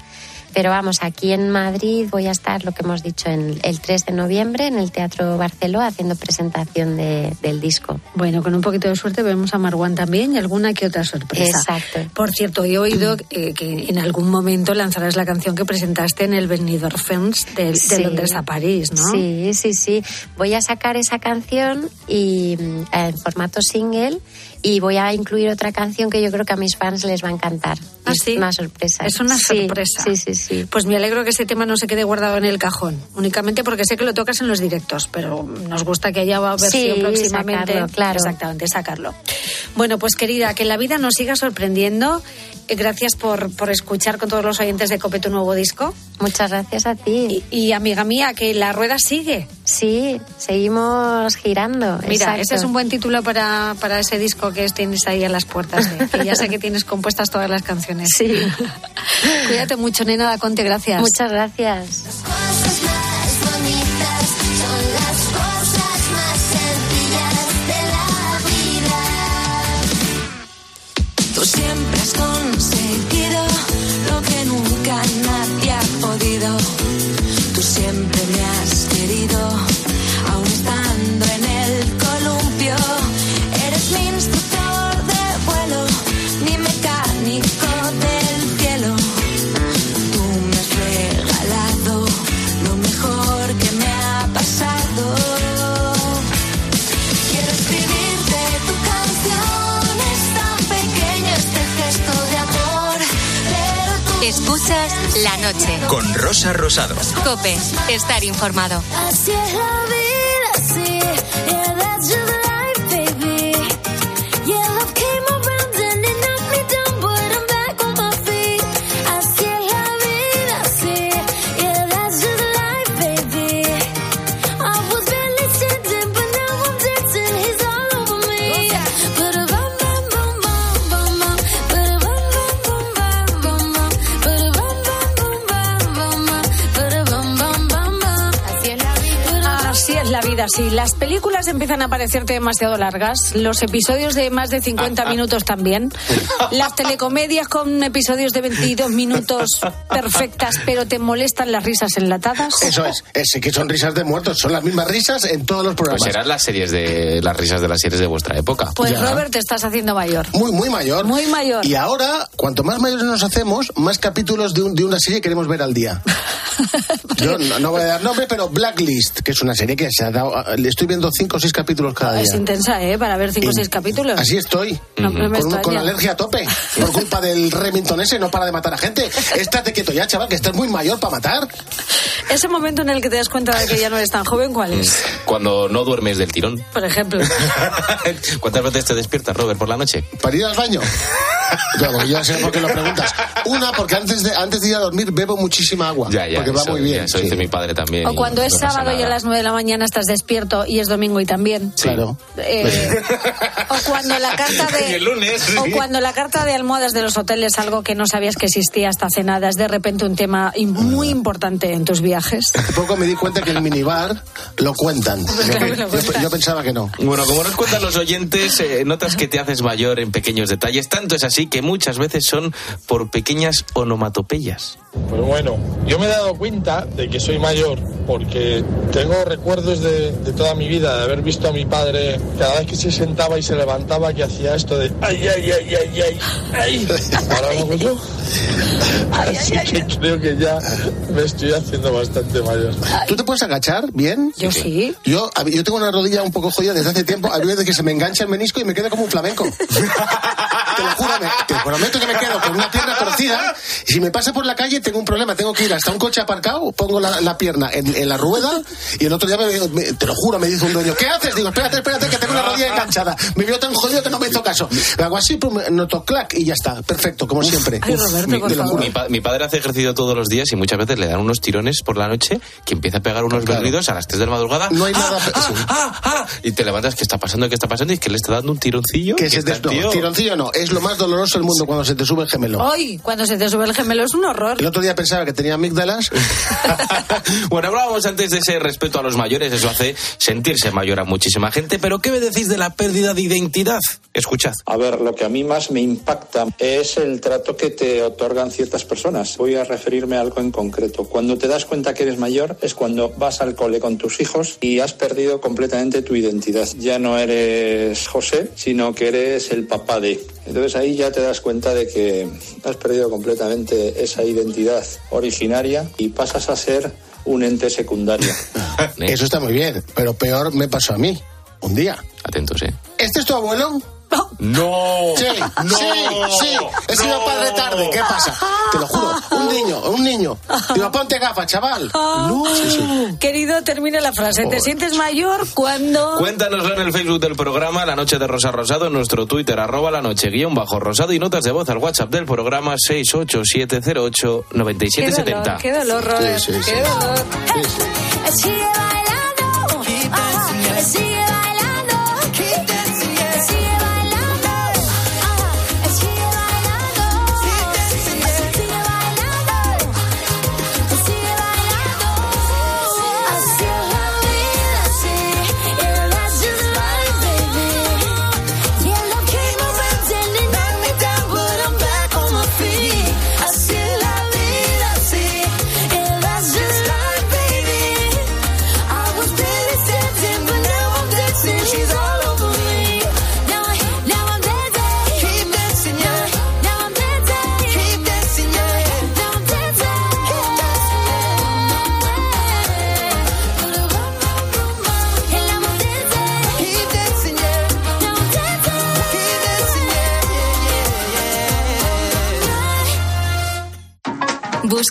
pero vamos, aquí en Madrid voy a estar, lo que hemos dicho, en el 3 de noviembre en el Teatro Barceló haciendo presentación de- del disco. Bueno, con un poquito de suerte vemos a Marwan también y alguna que otra sorpresa. Exacto. Por cierto, he oído eh, que en algún momento lanzarás la canción que presentaste en el Benidorm Films de, de Sí. Londres a París, ¿no? Sí, sí, sí. Voy a sacar esa canción y mm, en formato single y voy a incluir otra canción que yo creo que a mis fans les va a encantar. ¿Ah, sí? una sorpresa. Es una Sí, sorpresa. Sí, sí, sí. Pues me alegro que ese tema no se quede guardado en el cajón, únicamente porque sé que lo tocas en los directos, pero nos gusta que haya versión Sí, próximamente. sacarlo, claro. Exactamente, sacarlo. Bueno, pues querida, que la vida nos siga sorprendiendo. Eh, Gracias por, por escuchar con todos los oyentes de Cope tu nuevo disco. Muchas gracias a ti. Y, y, amiga mía, que la rueda sigue. Sí, seguimos girando. Mira, exacto. ese es un buen título para, para ese disco que tienes ahí a las puertas. de- que ya sé que tienes compuestas todas las canciones. Sí. [LAUGHS] Cuídate mucho, nena Conte, gracias. Muchas gracias. Escuchas la noche. Con Rosa Rosado. Cope, estar informado. Así es la vida, así. Las películas empiezan a parecerte demasiado largas, los episodios de más de 50 minutos también, [LAUGHS] las telecomedias con episodios de 22 minutos perfectas, pero te molestan las risas enlatadas. Eso es, es que son risas de muertos, son las mismas risas en todos los programas. Pues eran las series de las risas de las series de vuestra época. Pues Ya. Robert, te estás haciendo mayor. Muy, muy mayor. Muy mayor. Y ahora, cuanto más mayores nos hacemos, más capítulos de, un- de una serie queremos ver al día. [LAUGHS] Yo no, no voy a dar nombre, pero Blacklist, que es una serie que se ha dado. Le estoy viendo cinco o seis capítulos cada Es día. intensa, ¿eh? Para ver cinco o seis capítulos. Así estoy. No, con, con alergia a tope. Por culpa del Remington ese, no para de matar a gente. Estate quieto ya, chaval, que estás muy mayor para matar. Ese momento en el que te das cuenta de que ya no eres tan joven, ¿cuál es? Cuando no duermes del tirón. Por ejemplo. [LAUGHS] ¿Cuántas veces te despiertas, Robert, por la noche? ¿Para ir al baño? Ya, porque yo sé por qué lo preguntas. Una, porque antes de, antes de ir a dormir bebo muchísima agua. Ya, ya. porque va eso, muy bien. ya, Eso dice mi padre también. O cuando es sábado y a las 9 de la mañana estás despierto y es domingo y también. Claro. Eh, [LAUGHS] o cuando la carta de [LAUGHS] el lunes, sí. o cuando la carta de almohadas de los hoteles algo que no sabías que existía hasta hace nada es de repente un tema im- muy importante en tus viajes. Hace poco me di cuenta que el minibar lo cuentan. [LAUGHS] Claro que lo Yo, cuentan. yo pensaba que no. Bueno, como nos cuentan los oyentes, eh, notas que te haces mayor en pequeños detalles. Tanto es así que muchas veces son por pequeñas onomatopeyas. Pues bueno, yo me he dado cuenta de que soy mayor porque tengo recuerdos de, de toda mi vida de haber visto a mi padre cada vez que se sentaba y se levantaba que hacía esto de ay, ay, ay, ay, ay, ay. Ahora lo hago yo. Así que creo que ya me estoy haciendo bastante mayor. ¿Tú te puedes agachar bien? Yo sí. Yo, a yo tengo una rodilla un poco jodida desde hace tiempo. Hay veces que se me engancha el menisco y me quedo como un flamenco. te lo juro, me- te prometo que me quedo con una pierna torcida. Y si me pasa por la calle, tengo un problema. Tengo que ir hasta un coche aparcado, pongo la, la pierna en, en la rueda y el otro día, me, me- te lo juro, me dice un dueño, ¿qué haces? Digo, espérate, espérate, que tengo la rodilla enganchada. Me vio tan jodido que no me hizo caso. Hago así, pum, noto clac y ya está. Perfecto, como siempre. Ay, Roberto, Mi, por te lo favor. juro. Mi pa- mi padre hace ejercicio todos los días y muchas veces le dan unos tirones por la noche que empieza a pegar unos berridos a las 3 de la madrugada. No hay ¡Ah, nada- ah, ah, ah! Y te levantas, ¿qué está pasando? ¿Qué está pasando? Y es que le está dando un tironcillo. Que y se está no, tironcillo no, es lo más doloroso del mundo cuando se te sube el gemelo. Hoy, cuando se te sube el gemelo, es un horror. El otro día pensaba que tenía amígdalas. [LAUGHS] bueno, hablábamos antes de ese respeto a los mayores, eso hace sentirse mayor a muchísima gente, pero ¿qué me decís de la pérdida de identidad? Escuchad. A ver, lo que a mí más me impacta es el trato que te otorgan ciertas personas. Voy a referirme a algo en concreto. Cuando te das cuenta que eres mayor es cuando vas al cole con tus hijos y has perdido completamente tu identidad. Ya no eres José, sino que eres el papá de. Entonces ahí ya te das cuenta de que has perdido completamente esa identidad originaria y pasas a ser un ente secundario. [LAUGHS] Eso está muy bien, pero peor me pasó a mí. Un día. Atentos, ¿eh? ¿Este es tu abuelo? No. Sí, No. sí, sí. He sido padre tarde. ¿Qué pasa? Te lo juro. Un niño, un niño. Digo, ponte gafas, chaval. No. Sí, sí. Querido, termina la frase. ¿Te sientes mayor cuando...? Cuéntanoslo en el Facebook del programa La Noche de Rosa Rosado, en nuestro Twitter, arroba la noche guion bajo rosado y notas de voz al WhatsApp del programa 687089770. Qué dolor, qué dolor, Robert. Sí, sí, sí. Qué dolor.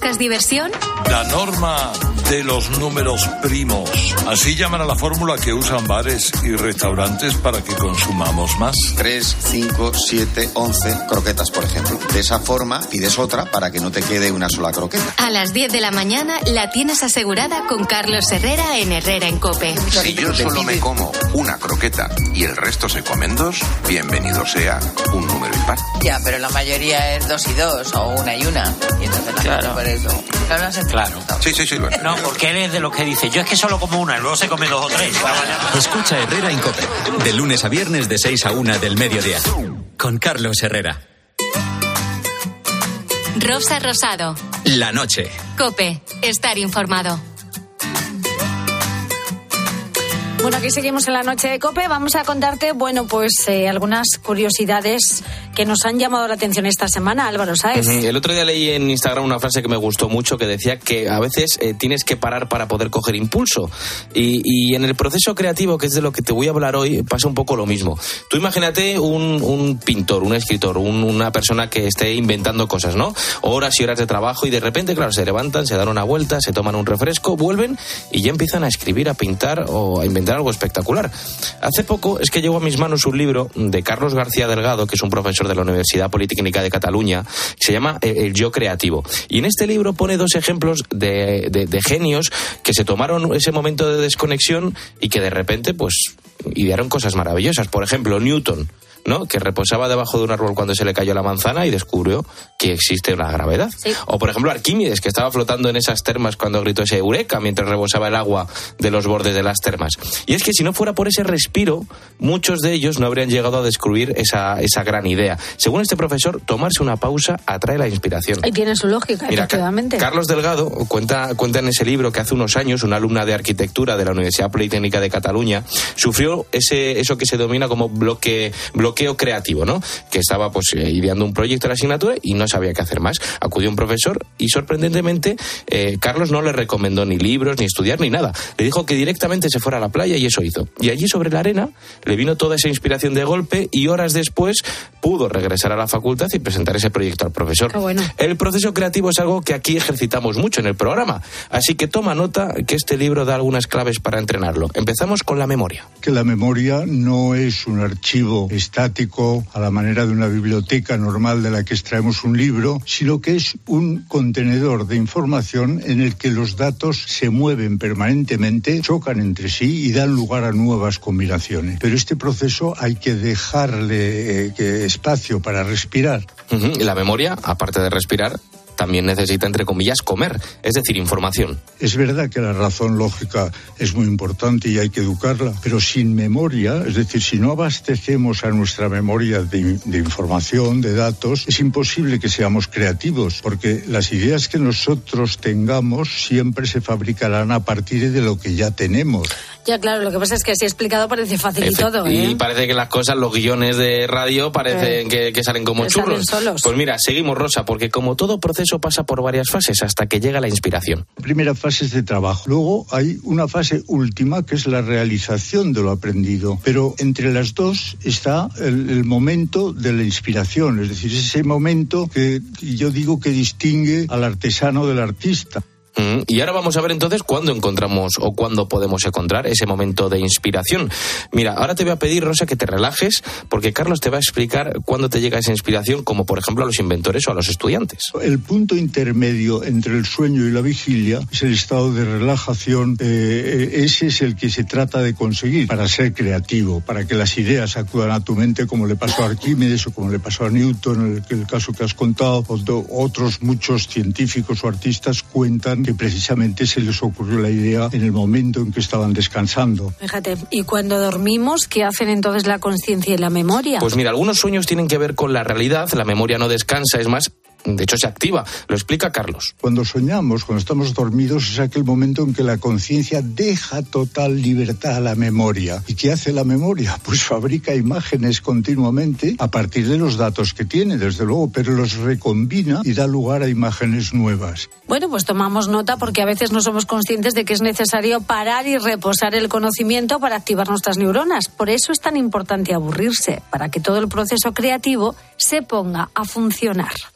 ¿Buscas diversión? La norma de los números primos. Así llaman a la fórmula que usan bares y restaurantes para que consumamos más. 3, 5, 7, 11 croquetas, por ejemplo. De esa forma pides otra para que no te quede una sola croqueta. A las 10 de la mañana la tienes asegurada con Carlos Herrera en Herrera en Cope. Si yo solo me como una croqueta y el resto se comen dos, bienvenido sea un número impar. Ya, pero la mayoría es dos y dos, o una y una. Y entonces la gente por eso. Claro, Claro. Sí, sí, sí. Lo No, Porque él es de los que dice, yo es que solo como una y luego se come dos o tres. Escucha Herrera en Cope. De lunes a viernes de 6 a 1 del mediodía. Con Carlos Herrera. Rosa Rosado. La noche. Cope. Estar informado. Bueno, aquí seguimos en la noche de Cope. Vamos a contarte, bueno, pues eh, algunas curiosidades que nos han llamado la atención esta semana, Álvaro. Ujú. El otro día leí en Instagram una frase que me gustó mucho que decía que a veces eh, tienes que parar para poder coger impulso. Y, en el proceso creativo, que es de lo que te voy a hablar hoy, pasa un poco lo mismo. Tú imagínate un, pintor, un escritor, un- una persona que esté inventando cosas, ¿no? Horas y horas de trabajo y de repente, claro, se levantan, se dan una vuelta, se toman un refresco, vuelven y ya empiezan a escribir, a pintar o a inventar algo espectacular. Hace poco es que llegó a mis manos un libro de Carlos García Delgado, que es un profesor de la Universidad Politécnica de Cataluña, se llama eh, El yo creativo. Y en este libro pone dos ejemplos de, de- de genios que se tomaron ese momento de desconexión y que de repente, pues, idearon cosas maravillosas. Por ejemplo, Newton. ¿No? que reposaba debajo de un árbol cuando se le cayó la manzana y descubrió que existe la gravedad. O por ejemplo Arquímedes, que estaba flotando en esas termas cuando gritó ese eureka mientras rebosaba el agua de los bordes de las termas. Y es que si no fuera por ese respiro, muchos de ellos no habrían llegado a descubrir esa, esa gran idea. Según este profesor, tomarse una pausa atrae la inspiración. Ahí tiene su lógica, Mira, efectivamente. Carlos Delgado cuenta, cuenta en ese libro que hace unos años una alumna de arquitectura de la Universidad Politécnica de Cataluña sufrió ese, eso que se denomina como bloque, bloqueo creativo, ¿no? Que estaba pues eh, ideando un proyecto de la asignatura y no sabía qué hacer más. Acudió un profesor y sorprendentemente eh, Carlos no le recomendó ni libros, ni estudiar, ni nada. Le dijo que directamente se fuera a la playa y eso hizo. Y allí sobre la arena le vino toda esa inspiración de golpe y horas después pudo regresar a la facultad y presentar ese proyecto al profesor. El proceso creativo es algo que aquí ejercitamos mucho en el programa, así que toma nota que este libro da algunas claves para entrenarlo. Empezamos con la memoria. que la memoria no es un archivo a la manera de una biblioteca normal de la que extraemos un libro, sino que es un contenedor de información en el que los datos se mueven permanentemente, chocan entre sí y dan lugar a nuevas combinaciones. Pero este proceso hay que dejarle eh, que espacio para respirar. Y La memoria, aparte de respirar, también necesita, entre comillas, comer, es decir, información. Es verdad que la razón lógica es muy importante y hay que educarla, pero sin memoria, es decir, si no abastecemos a nuestra memoria de, de información, de datos, es imposible que seamos creativos, porque las ideas que nosotros tengamos siempre se fabricarán a partir de lo que ya tenemos. Ya, claro, lo que pasa es que así explicado parece fácil y Efe- todo, ¿eh? Y parece que las cosas, los guiones de radio parecen Eh. que, que salen como Que salen churros. solos. Pues mira, seguimos, Rosa, porque como todo proceso pasa por varias fases hasta que llega la inspiración. Primera fase es de trabajo. Luego hay una fase última que es la realización de lo aprendido. Pero entre las dos está el, el momento de la inspiración, es decir, ese momento que yo digo que distingue al artesano del artista. Y ahora vamos a ver entonces cuándo encontramos o cuándo podemos encontrar ese momento de inspiración. Mira, ahora te voy a pedir, Rosa, que te relajes, porque Carlos te va a explicar cuándo te llega esa inspiración, como por ejemplo a los inventores o a los estudiantes. El punto intermedio entre el sueño y la vigilia es el estado de relajación. eh, eh, ese es el que se trata de conseguir para ser creativo, para que las ideas acudan a tu mente, como le pasó a Arquímedes o como le pasó a Newton, en el, el caso que has contado. o Otros muchos científicos o artistas cuentan que precisamente se les ocurrió la idea en el momento en que estaban descansando. Fíjate, y cuando dormimos, ¿qué hacen entonces la conciencia y la memoria? Pues mira, algunos sueños tienen que ver con la realidad, la memoria no descansa, es más, de hecho se activa. Lo explica Carlos. Cuando soñamos, cuando estamos dormidos, es aquel momento en que la conciencia deja total libertad a la memoria. ¿Y qué hace la memoria? [LAUGHS] Pues fabrica imágenes continuamente a partir de los datos que tiene, desde luego, pero los recombina y da lugar a imágenes nuevas. Bueno, pues tomamos nota porque a veces no somos conscientes de que es necesario parar y reposar el conocimiento para activar nuestras neuronas. Por eso es tan importante aburrirse, para que todo el proceso creativo se ponga a funcionar.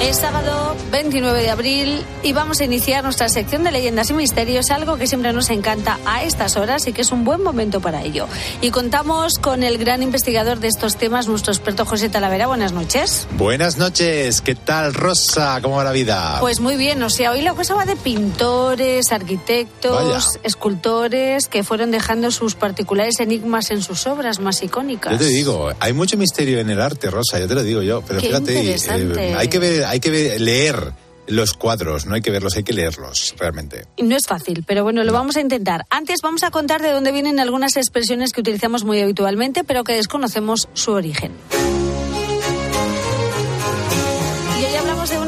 Es sábado 29 de abril y vamos a iniciar nuestra sección de leyendas y misterios, algo que siempre nos encanta a estas horas y que es un buen momento para ello. Y contamos con el gran investigador de estos temas, nuestro experto José Talavera. Buenas noches. Buenas noches, ¿qué tal Rosa? ¿Cómo va la vida? Pues muy bien, o sea, hoy la cosa va de pintores, arquitectos, Vaya. escultores que fueron dejando sus particulares enigmas en sus obras más icónicas. Yo te digo, hay mucho misterio en el arte, Rosa, ya te lo digo yo, pero Qué fíjate, eh, hay que ver, hay que leer los cuadros, no hay que verlos, hay que leerlos, realmente. No es fácil, pero bueno, lo vamos a intentar. Antes vamos a contar de dónde vienen algunas expresiones que utilizamos muy habitualmente, pero que desconocemos su origen.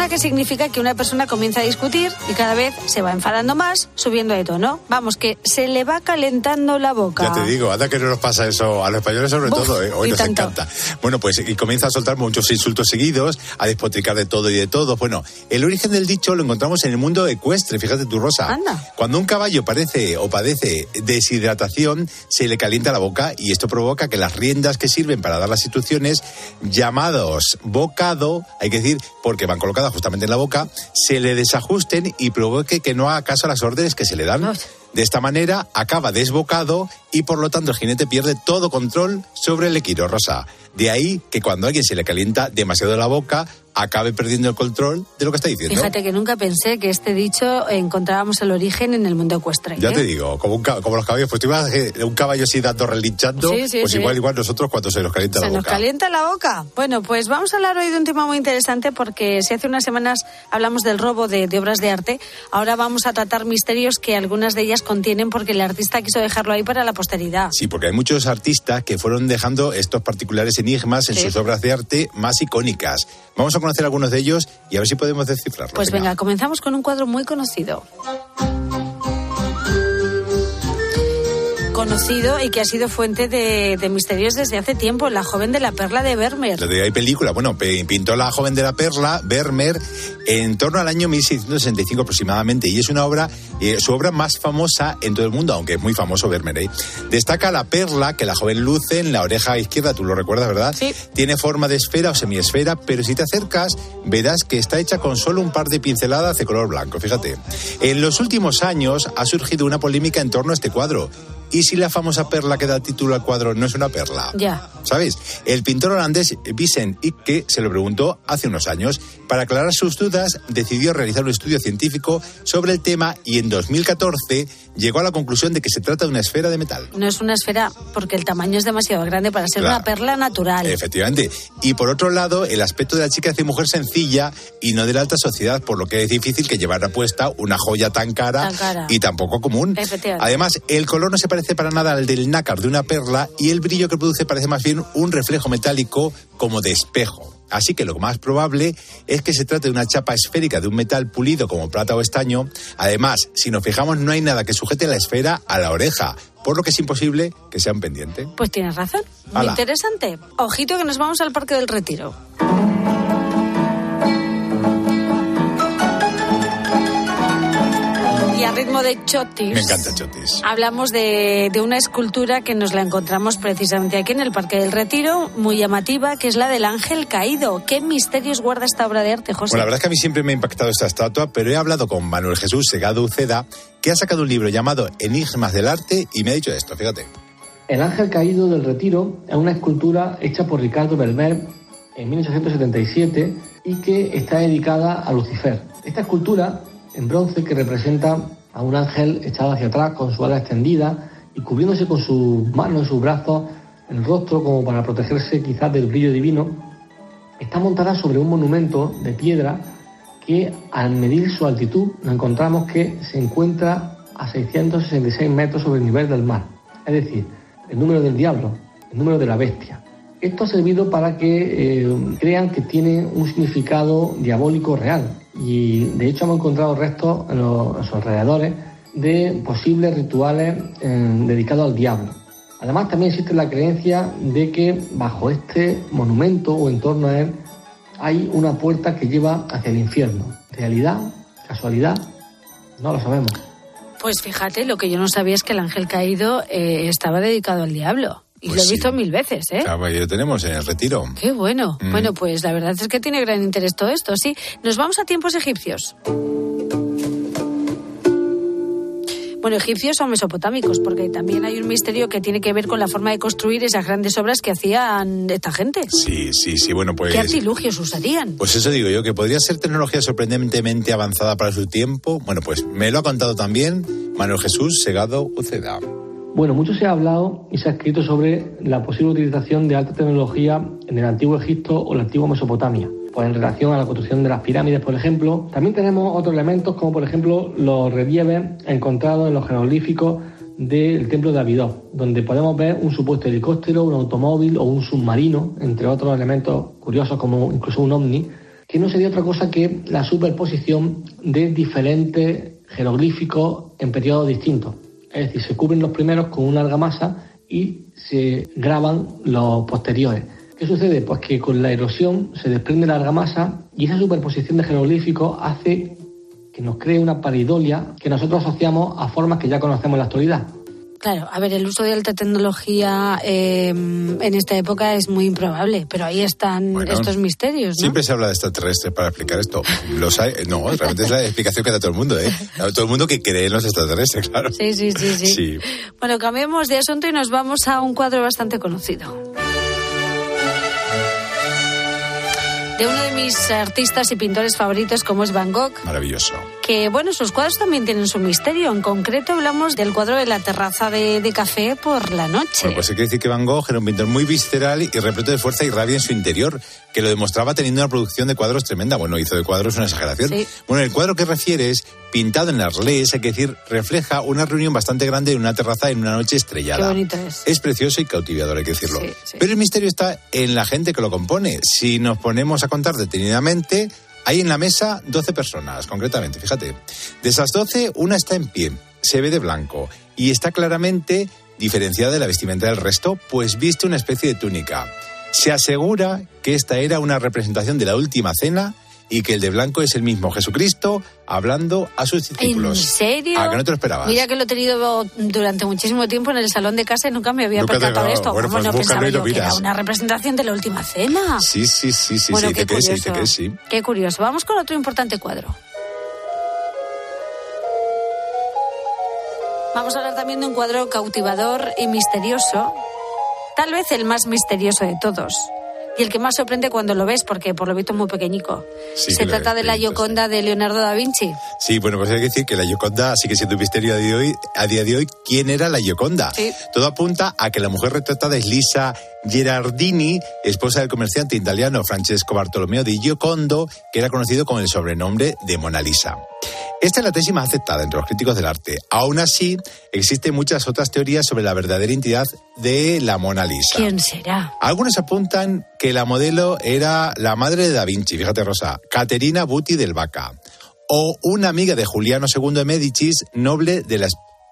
Que significa que una persona comienza a discutir y cada vez se va enfadando más, subiendo de tono. Vamos, que se le va calentando la boca. Ya te digo, anda que no nos pasa eso a los españoles sobre todo, ¿eh? hoy nos tanto. encanta. Bueno, pues y comienza a soltar muchos insultos seguidos, a despotricar de todo y de todo. Bueno, el origen del dicho lo encontramos en el mundo ecuestre, fíjate tú, Rosa. Anda. Cuando un caballo parece o padece deshidratación, se le calienta la boca y esto provoca que las riendas que sirven para dar las instrucciones, llamados bocado, hay que decir, porque van colocadas justamente en la boca, se le desajusten y provoque que no haga caso a las órdenes que se le dan. De esta manera acaba desbocado y por lo tanto el jinete pierde todo control sobre el equino rosa. De ahí que cuando a alguien se le calienta demasiado la boca, acabe perdiendo el control de lo que está diciendo. Fíjate que nunca pensé que este dicho encontrábamos el origen en el mundo ecuestre. Ya ¿eh? te digo, como, un como los caballos, pues tú ibas un caballo así dando relinchando, Sí, sí, pues sí. igual, igual nosotros cuando se nos calienta Se la nos boca. calienta la boca. Bueno, pues vamos a hablar hoy de un tema muy interesante porque si hace unas semanas hablamos del robo de, de obras de arte, ahora vamos a tratar misterios que algunas de ellas contienen porque el artista quiso dejarlo ahí para la posteridad. Sí, porque hay muchos artistas que fueron dejando estos particulares enigmas en Sí. sus obras de arte más icónicas. Vamos a conocer algunos de ellos y a ver si podemos descifrarlos. Pues venga, comenzamos con un cuadro muy conocido. Conocido y que ha sido fuente de, de misterios desde hace tiempo, La joven de la perla de Vermeer. Lo de hay película, bueno, pintó La joven de la perla, Vermeer, en torno al año 1665 aproximadamente, y es una obra, eh, su obra más famosa en todo el mundo, aunque es muy famoso Vermeer. ¿eh? Destaca la perla que la joven luce en la oreja izquierda, tú lo recuerdas, ¿verdad? Sí. Tiene forma de esfera o semiesfera, pero si te acercas verás que está hecha con solo un par de pinceladas de color blanco, fíjate. En los últimos años ha surgido una polémica en torno a este cuadro. ¿Y si la famosa perla que da título al cuadro no es una perla? Ya. ¿Sabes? El pintor holandés Vincent Icke se lo preguntó hace unos años. Para aclarar sus dudas, decidió realizar un estudio científico sobre el tema y en 2014 llegó a la conclusión de que se trata de una esfera de metal. No es una esfera porque el tamaño es demasiado grande para ser Claro. una perla natural. Efectivamente. Y por otro lado, el aspecto de la chica hace mujer sencilla y no de la alta sociedad, por lo que es difícil que llevara puesta una joya tan cara, Tan cara. y tan poco común. Efectivamente. Además, el color no se parece para nada al del nácar de una perla y el brillo que produce parece más bien un reflejo metálico como de espejo. Así que lo más probable es que se trate de una chapa esférica de un metal pulido como plata o estaño. Además, si nos fijamos, no hay nada que sujete la esfera a la oreja, por lo que es imposible que sea un pendiente. Pues tienes razón. Muy interesante. Ojito que nos vamos al Parque del Retiro. A ritmo de chotis. Me encanta Chotis. Hablamos de, de una escultura que nos la encontramos precisamente aquí en el Parque del Retiro, muy llamativa, que es la del ángel caído. ¿Qué misterios guarda esta obra de arte, José? Bueno, la verdad es que a mí siempre me ha impactado esta estatua, pero he hablado con Manuel Jesús Segado Uceda, que ha sacado un libro llamado Enigmas del Arte y me ha dicho esto, fíjate. El ángel caído del retiro es una escultura hecha por Ricardo Belmer en 1877 y que está dedicada a Lucifer. Esta escultura en bronce que representa a un ángel echado hacia atrás con su ala extendida y cubriéndose con sus manos y sus brazos el rostro como para protegerse quizás del brillo divino, está montada sobre un monumento de piedra que al medir su altitud nos encontramos que se encuentra a 666 metros sobre el nivel del mar. Es decir, el número del diablo, el número de la bestia. Esto ha servido para que eh, crean que tiene un significado diabólico real. Y de hecho hemos encontrado restos en los, alrededores de posibles rituales eh, dedicados al diablo. Además también existe la creencia de que bajo este monumento o en torno a él hay una puerta que lleva hacia el infierno. ¿Realidad? ¿Casualidad? No lo sabemos. Pues fíjate, lo que yo no sabía es que el ángel caído eh, estaba dedicado al diablo. Y Pues lo he sí. visto mil veces, ¿eh? Claro, ahí lo tenemos en el retiro. Qué bueno. Mm. Bueno, pues la verdad es que tiene gran interés todo esto, sí. Nos vamos a tiempos egipcios. Bueno, egipcios o mesopotámicos, porque también hay un misterio que tiene que ver con la forma de construir esas grandes obras que hacían esta gente. Sí, sí, sí, bueno, pues... ¿Qué artilugios usarían? Pues eso digo yo, que podría ser tecnología sorprendentemente avanzada para su tiempo. Bueno, pues me lo ha contado también Manuel Jesús Segado Uceda. Bueno, mucho se ha hablado y se ha escrito sobre la posible utilización de alta tecnología en el antiguo Egipto o la antigua Mesopotamia. Pues en relación a la construcción de las pirámides, por ejemplo. También tenemos otros elementos como por ejemplo los relieves encontrados en los jeroglíficos del templo de Abydos, donde podemos ver un supuesto helicóptero, un automóvil o un submarino, entre otros elementos curiosos como incluso un ovni, que no sería otra cosa que la superposición de diferentes jeroglíficos en periodos distintos. Es decir, se cubren los primeros con una argamasa y se graban los posteriores. ¿Qué sucede? Pues que con la erosión se desprende la argamasa y esa superposición de jeroglíficos hace que nos cree una paridolia que nosotros asociamos a formas que ya conocemos en la actualidad. Claro, a ver, el uso de alta tecnología eh, en esta época es muy improbable, pero ahí están Bueno, estos misterios, ¿no? Siempre se habla de extraterrestres para explicar esto. Los hay, no, realmente es la explicación que da todo el mundo, ¿eh? Todo el mundo que cree en los extraterrestres, claro. Sí, sí, sí, sí. Sí. Bueno, cambiemos de asunto y nos vamos a un cuadro bastante conocido. De uno de mis artistas y pintores favoritos, como es Van Gogh, Maravilloso. que bueno, sus cuadros también tienen su misterio. En concreto hablamos del cuadro de la terraza de, de café por la noche. Bueno, pues hay que decir que Van Gogh era un pintor muy visceral y repleto de fuerza y rabia en su interior, que lo demostraba teniendo una producción de cuadros tremenda. Bueno, hizo de cuadros una exageración. Sí. Bueno, el cuadro que refiere es pintado en Arles, hay que decir, refleja una reunión bastante grande en una terraza en una noche Qué estrellada. bonito es. Es precioso y cautivador, hay que decirlo. Sí, sí. Pero el misterio está en la gente que lo compone. Si nos ponemos a contar detenidamente, hay en la mesa 12 personas, concretamente, fíjate. De esas 12, una está en pie, se ve de blanco y está claramente diferenciada de la vestimenta del resto, pues viste una especie de túnica. Se asegura que esta era una representación de la última cena y que el de blanco es el mismo Jesucristo hablando a sus ¿En discípulos. serio? ¿A que no te lo esperabas? Mira que lo he tenido durante muchísimo tiempo en el salón de casa y nunca me había Nunca percatado de esto. bueno, pues no pensaba yo que era una representación de la última cena. Sí, sí, sí, sí, bueno, sí, qué dice que sí, curioso. que sí. Qué curioso. Vamos con otro importante cuadro. Vamos a hablar también de un cuadro cautivador y misterioso, tal vez el más misterioso de todos. Y el que más sorprende cuando lo ves, porque por lo visto es muy pequeñico. Sí, Se trata de la Gioconda de Leonardo da Vinci. Sí, bueno, pues hay que decir que la Gioconda sigue siendo un misterio a día de hoy. A día de hoy ¿Quién era la Gioconda? Sí. Todo apunta a que la mujer retratada es Lisa Gerardini, esposa del comerciante italiano Francesco Bartolomeo di Giocondo, que era conocido con el sobrenombre de Mona Lisa. Esta es la tesis más aceptada entre los críticos del arte. Aún así, existen muchas otras teorías sobre la verdadera identidad de la Mona Lisa. ¿Quién será? Algunos apuntan que la modelo era la madre de Da Vinci, fíjate Rosa, Caterina Buti del Vaca, o una amiga de Juliano II de Médicis, noble de la,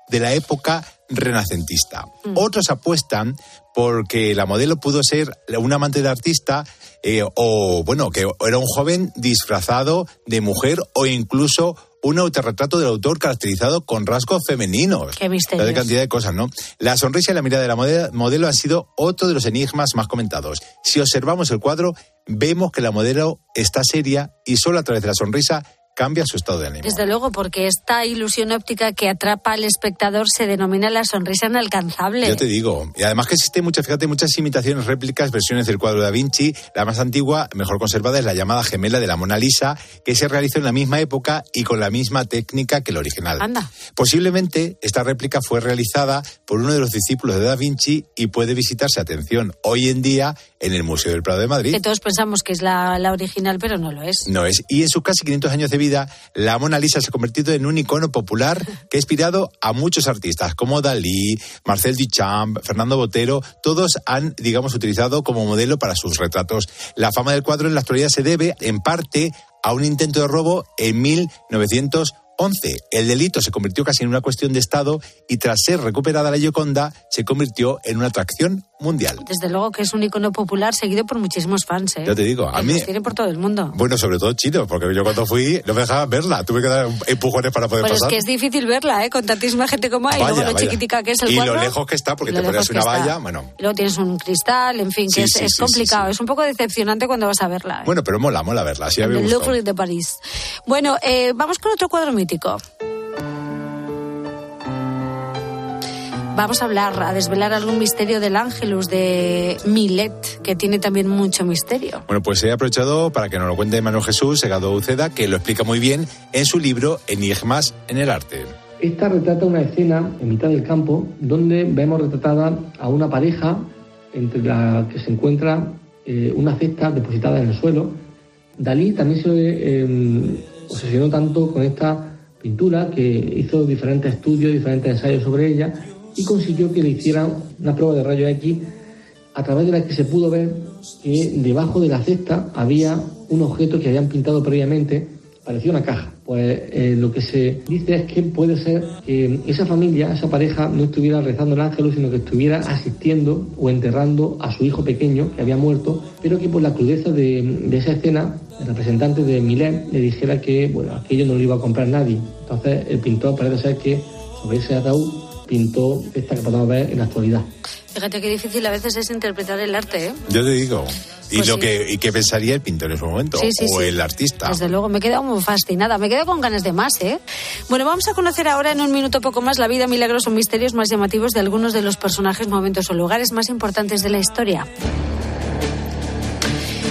de la época renacentista. Otros apuestan porque la modelo pudo ser un amante del artista eh, o, bueno, que era un joven disfrazado de mujer o incluso un autorretrato del autor caracterizado con rasgos femeninos. Qué misterios. La cantidad de cosas, ¿no? La sonrisa y la mirada de la modelo, modelo han sido otro de los enigmas más comentados. Si observamos el cuadro, vemos que la modelo está seria y solo a través de la sonrisa cambia su estado de ánimo. Desde luego, porque esta ilusión óptica que atrapa al espectador se denomina la sonrisa inalcanzable. Yo te digo. Y además que existen muchas, fíjate, muchas imitaciones, réplicas, versiones del cuadro de Da Vinci. La más antigua, mejor conservada, es la llamada gemela de la Mona Lisa, que se realizó en la misma época y con la misma técnica que el original. Anda. Posiblemente esta réplica fue realizada por uno de los discípulos de Da Vinci y puede visitarse, atención, hoy en día en el Museo del Prado de Madrid. Que todos pensamos que es la, la original, pero no lo es. No es. Y en sus casi 500 años de vida, la Mona Lisa se ha convertido en un icono popular que ha inspirado a muchos artistas como Dalí, Marcel Duchamp, Fernando Botero. Todos han, digamos, utilizado como modelo para sus retratos. La fama del cuadro en la actualidad se debe, en parte, a un intento de robo en 1911. El delito se convirtió casi en una cuestión de Estado y tras ser recuperada la Gioconda, se convirtió en una atracción mundial. Desde luego que es un icono popular seguido por muchísimos fans. ¿eh? Ya te digo, a Que mí- los tiene por todo el mundo. Bueno, sobre todo chinos, porque yo cuando fui no me dejaban verla. Tuve que dar empujones para poder Pues es pasar. que es difícil verla, ¿eh? Con tantísima gente como hay. y Vaya, luego lo vaya. chiquitica que es el y cuadro. lo lejos que está, porque y te pones una que está. valla, bueno. Y luego tienes un cristal, en fin, que Sí, es, sí, es sí, complicado. Es un poco decepcionante cuando vas a verla. ¿eh? Bueno, pero mola, mola verla. Sí, a mí me el. Louvre de París. Bueno, eh, vamos con otro cuadro mítico. Vamos a hablar, a desvelar algún misterio del Ángelus de Millet, que tiene también mucho misterio. Bueno, pues he aprovechado para que nos lo cuente Manuel Jesús Segado Uceda, que lo explica muy bien en su libro Enigmas en el arte. Esta retrata una escena en mitad del campo donde vemos retratada a una pareja entre la que se encuentra eh, una cesta depositada en el suelo. Dalí también se eh, obsesionó tanto con esta pintura que hizo diferentes estudios, diferentes ensayos sobre ella y consiguió que le hicieran una prueba de rayos X a través de la que se pudo ver que debajo de la cesta había un objeto que habían pintado previamente, parecía una caja. Pues eh, lo que se dice es que puede ser que esa familia, esa pareja, no estuviera rezando el ángel, sino que estuviera asistiendo o enterrando a su hijo pequeño que había muerto, pero que por la crudeza de, esa escena, el representante de Milén le dijera que bueno, aquello no lo iba a comprar nadie. Entonces el pintor parece ser que sobre ese ataúd pintó esta que podemos ver en la actualidad. Fíjate qué difícil a veces es interpretar el arte, ¿eh? Yo te digo. ¿Y Pues lo sí. que y qué pensaría el pintor en su momento? Sí, sí, o sí. el artista. Desde luego, me he quedado muy fascinada, me quedo con ganas de más, ¿eh? Bueno, vamos a conocer ahora en un minuto poco más la vida, milagros o misterios más llamativos de algunos de los personajes, momentos o lugares más importantes de la historia.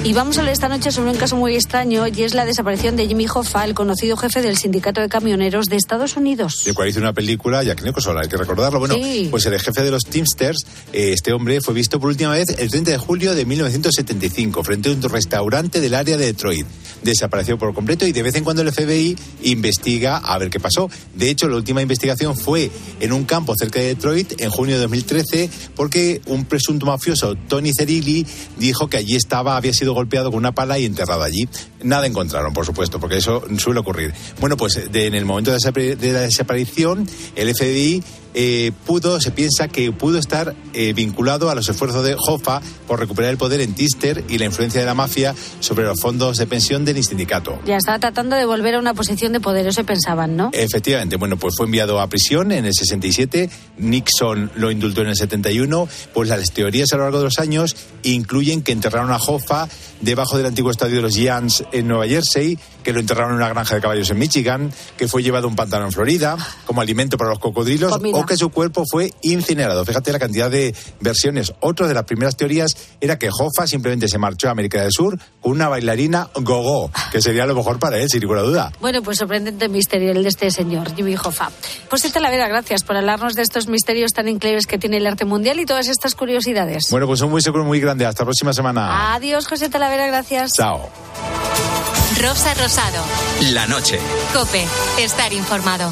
Y vamos a hablar esta noche sobre un caso muy extraño y es la desaparición de Jimmy Hoffa, el conocido jefe del sindicato de camioneros de Estados Unidos. de cual hizo una película, Jack Nicholson, hay que recordarlo. Bueno, Sí. pues el jefe de los Teamsters, eh, este hombre fue visto por última vez el 30 de julio de 1975 frente a un restaurante del área de Detroit. Desapareció por completo y de vez en cuando el FBI investiga a ver qué pasó. De hecho, la última investigación fue en un campo cerca de Detroit en junio de 2013 porque un presunto mafioso, Tony Cerilli, dijo que allí estaba, había sido golpeado con una pala y enterrado allí. Nada encontraron, por supuesto, porque eso suele ocurrir. Bueno, pues de- en el momento de, la desaparición, el FBI eh, pudo, se piensa que pudo estar eh, vinculado a los esfuerzos de Hoffa por recuperar el poder en Tister y la influencia de la mafia sobre los fondos de pensión del sindicato. Ya estaba tratando de volver a una posición de poder, eso pensaban, ¿no? Efectivamente, bueno, pues fue enviado a prisión en el 67, Nixon lo indultó en el 71, pues las teorías a lo largo de los años incluyen que enterraron a Hoffa debajo del antiguo estadio de los Giants en Nueva Jersey, que lo enterraron en una granja de caballos en Michigan, que fue llevado a un pantano en Florida como alimento para los cocodrilos Comida. o que su cuerpo fue incinerado. Fíjate la cantidad de versiones. Otra de las primeras teorías era que Hoffa simplemente se marchó a América del Sur con una bailarina gogo, que sería lo mejor para él, sin ninguna duda. Bueno, pues sorprendente misterio el de este señor, Jimmy Hoffa. Pues te la vera, gracias por hablarnos de estos misterios tan increíbles que tiene el arte mundial y todas estas curiosidades. Bueno, pues un muy seguro muy grande. Hasta la próxima semana. Adiós, José Talavera, gracias. Chao. Rosa Rosado. La noche. Cope. Estar informado.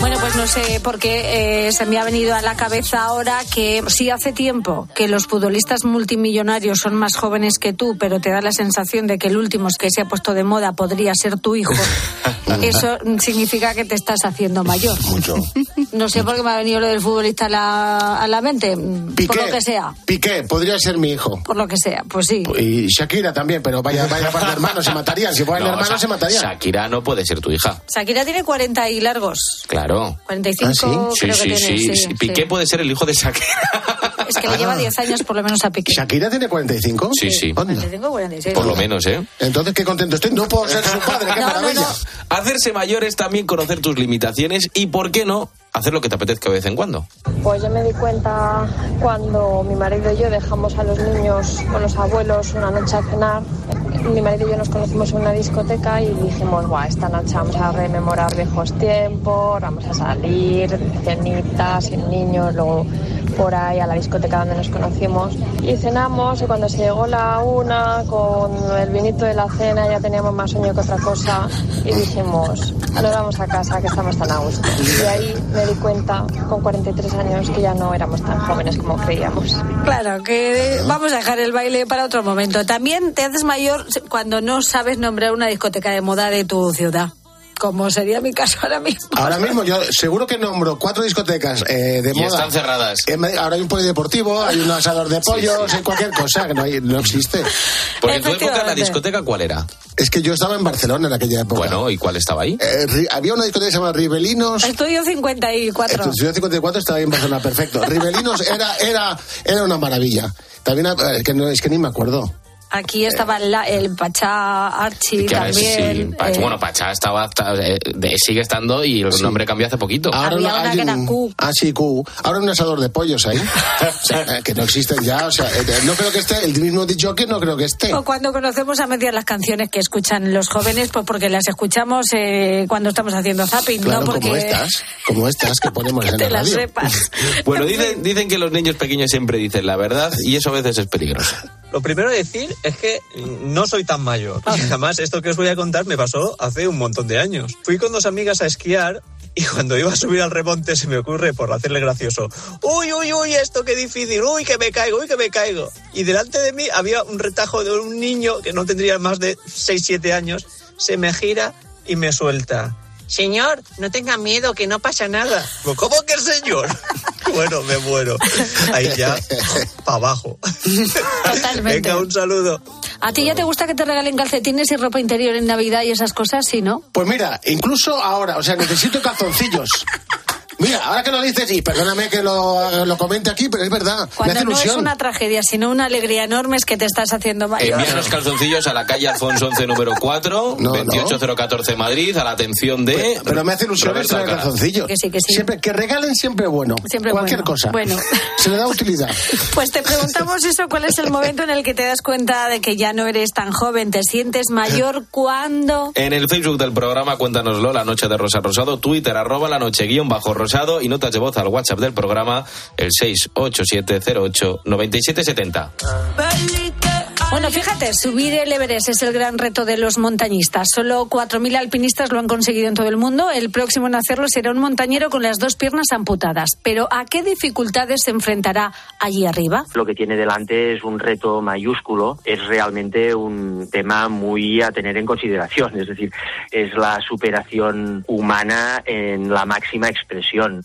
Bueno, pues no sé por qué eh, se me ha venido a la cabeza ahora que si hace tiempo que los futbolistas multimillonarios son más jóvenes que tú, pero te da la sensación de que el último que se ha puesto de moda podría ser tu hijo, [LAUGHS] eso significa que te estás haciendo mayor. Mucho. No sé por qué me ha venido lo del futbolista a la, a la mente, por lo que sea, Piqué, podría ser mi hijo. por lo que sea, pues sí. Y Shakira también, pero vaya, vaya par de hermanos se matarían. Si fueran No, hermanos Sha- se matarían. Shakira no puede ser tu hija. Shakira tiene 40 y largos. Claro. 45 Sí, creo sí, que sí, tiene. sí. sí, Piqué sí. puede ser el hijo de Shakira. Es que le lleva 10 años por lo menos a Piqué. ¿Shakira tiene 45? Sí, sí. 45 46. Por lo menos, ¿eh? Entonces, qué contento estoy. No puedo ser su padre, qué maravilla. Hacerse mayor es también conocer tus limitaciones y, ¿por qué no?, hacer lo que te apetezca de vez en cuando. Pues yo me di cuenta cuando mi marido y yo dejamos a los niños con los abuelos una noche a cenar. Mi marido y yo nos conocimos en una discoteca y dijimos, guau, esta noche vamos a rememorar viejos tiempos, vamos a salir, cenitas, sin niños, luego por ahí a la discoteca donde nos conocimos. Y cenamos y cuando se llegó la una con el vinito de la cena ya teníamos más sueño que otra cosa y dijimos, nos vamos a casa que estamos tan a gusto. Y ahí me di cuenta con 43 años que ya no éramos tan jóvenes como creíamos. Claro, que vamos a dejar el baile para otro momento. También te haces mayor cuando no sabes nombrar una discoteca de moda de tu ciudad. Como sería mi caso ahora mismo. Ahora mismo yo seguro que nombro cuatro discotecas eh, de Y moda. están cerradas. En ahora hay un polideportivo, hay un asador de [LAUGHS] pollos, hay cualquier cosa que no, hay- no existe. Porque en tu época la discoteca, ¿cuál era? Es que yo estaba en Barcelona en aquella época. Bueno, ¿y cuál estaba ahí? Eh, había una discoteca que se llama Ribelinos. Estudio 54. En Ciudad 54 estaba ahí en Barcelona, perfecto. Ribelinos era, era, era una maravilla. También, eh, que no, es que ni me acuerdo. Aquí estaba la- el Pachá Archie Que ahora sí, también. Pach- eh, bueno, Pachá estaba, hasta- eh, sigue estando y el nombre cambió hace poquito. Ahora Había no- una hay que era un- Q. Ah, sí, Q. Ahora un asador de pollos ahí. O sea, eh, que no existen ya. O sea, eh, no creo que esté. El mismo dicho que no creo que esté. O cuando conocemos a medias las canciones que escuchan los jóvenes, pues porque las escuchamos eh, cuando estamos haciendo zapping, Claro, no porque como estas. Como estas que ponemos [LAUGHS] en te la las radio. sepas. Bueno, [LAUGHS] dicen, dicen que los niños pequeños siempre dicen la verdad y eso a veces es peligroso. Lo primero a decir es que no soy tan mayor. [LAUGHS] Y además, esto que os voy a contar me pasó hace un montón de años. Fui con dos amigas a esquiar y cuando iba a subir al remonte se me ocurre, por hacerle gracioso, uy, uy, uy, esto qué difícil, uy, que me caigo, uy, que me caigo. Y delante de mí había un retajo de un niño que no tendría más de 6, 7 años, se me gira y me suelta. Señor, no tenga miedo, que no pasa nada. ¿Cómo que el señor? [LAUGHS] bueno, me muero. Ahí ya, para abajo. Totalmente. Venga, un saludo. ¿A ti ya te gusta que te regalen calcetines y ropa interior en Navidad y esas cosas? Sí, ¿no? Pues mira, incluso ahora, o sea, necesito calzoncillos. Mira, ahora que lo dices, y perdóname que lo, lo comente aquí, pero es verdad. me Cuando hace no es una tragedia, sino una alegría enorme es que te estás haciendo mayor. Envían los calzoncillos a la calle Alfonso 11 número 4, 28014 Madrid, a la atención de. Pero me hace ilusión Alcaraz. calzoncillos. Que sí, que sí. Siempre, que regalen siempre bueno. Siempre Cualquier bueno. cosa. Bueno. [LAUGHS] Se le da utilidad. [LAUGHS] Pues te preguntamos eso, ¿cuál es el momento en el que te das cuenta de que ya no eres tan joven? ¿Te sientes mayor [LAUGHS] cuando? En el Facebook del programa Cuéntanoslo, la noche de Rosa Rosado, Twitter, arroba la noche guion bajo rosado y notas de voz al WhatsApp del programa, el 687089770. Bueno, fíjate, subir el Everest es el gran reto de los montañistas. Solo 4.000 alpinistas lo han conseguido en todo el mundo. El próximo en hacerlo será un montañero con las dos piernas amputadas. Pero ¿a qué dificultades se enfrentará allí arriba? Lo que tiene delante es un reto mayúsculo, es realmente un tema muy a tener en consideración, es decir, es la superación humana en la máxima expresión.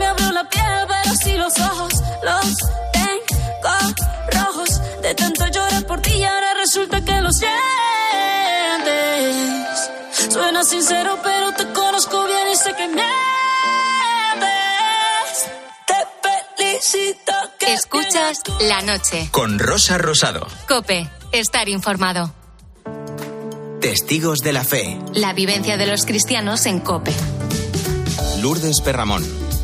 Los tengo rojos. De tanto llorar por ti y ahora resulta que los sientes. Suena sincero, pero te conozco bien y sé que mientes. Te felicito que Escuchas la noche. Con Rosa Rosado. Cope, estar informado. Testigos de la Fe. La vivencia de los cristianos en Cope. Lourdes Perramón,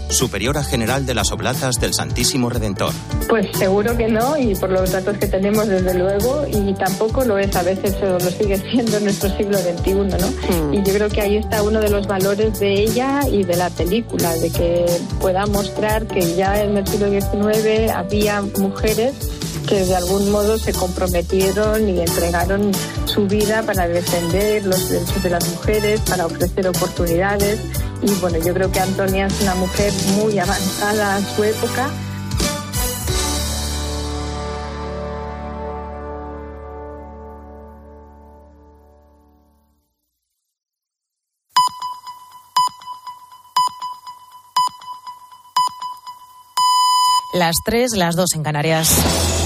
superiora general de las Oblatas del Santísimo Redentor. Pues seguro que no, y por los datos que tenemos, desde luego, y tampoco lo es a veces, o lo sigue [LAUGHS] siendo en nuestro siglo XXI, ¿no? Y yo creo que ahí está uno de los valores de ella y de la película, de que pueda mostrar que ya en el siglo XIX había mujeres que de algún modo se comprometieron y entregaron su vida para defender los derechos de las mujeres, para ofrecer oportunidades. Y bueno, yo creo que Antonia es una mujer muy avanzada a su época. las 3, las 2 en Canarias.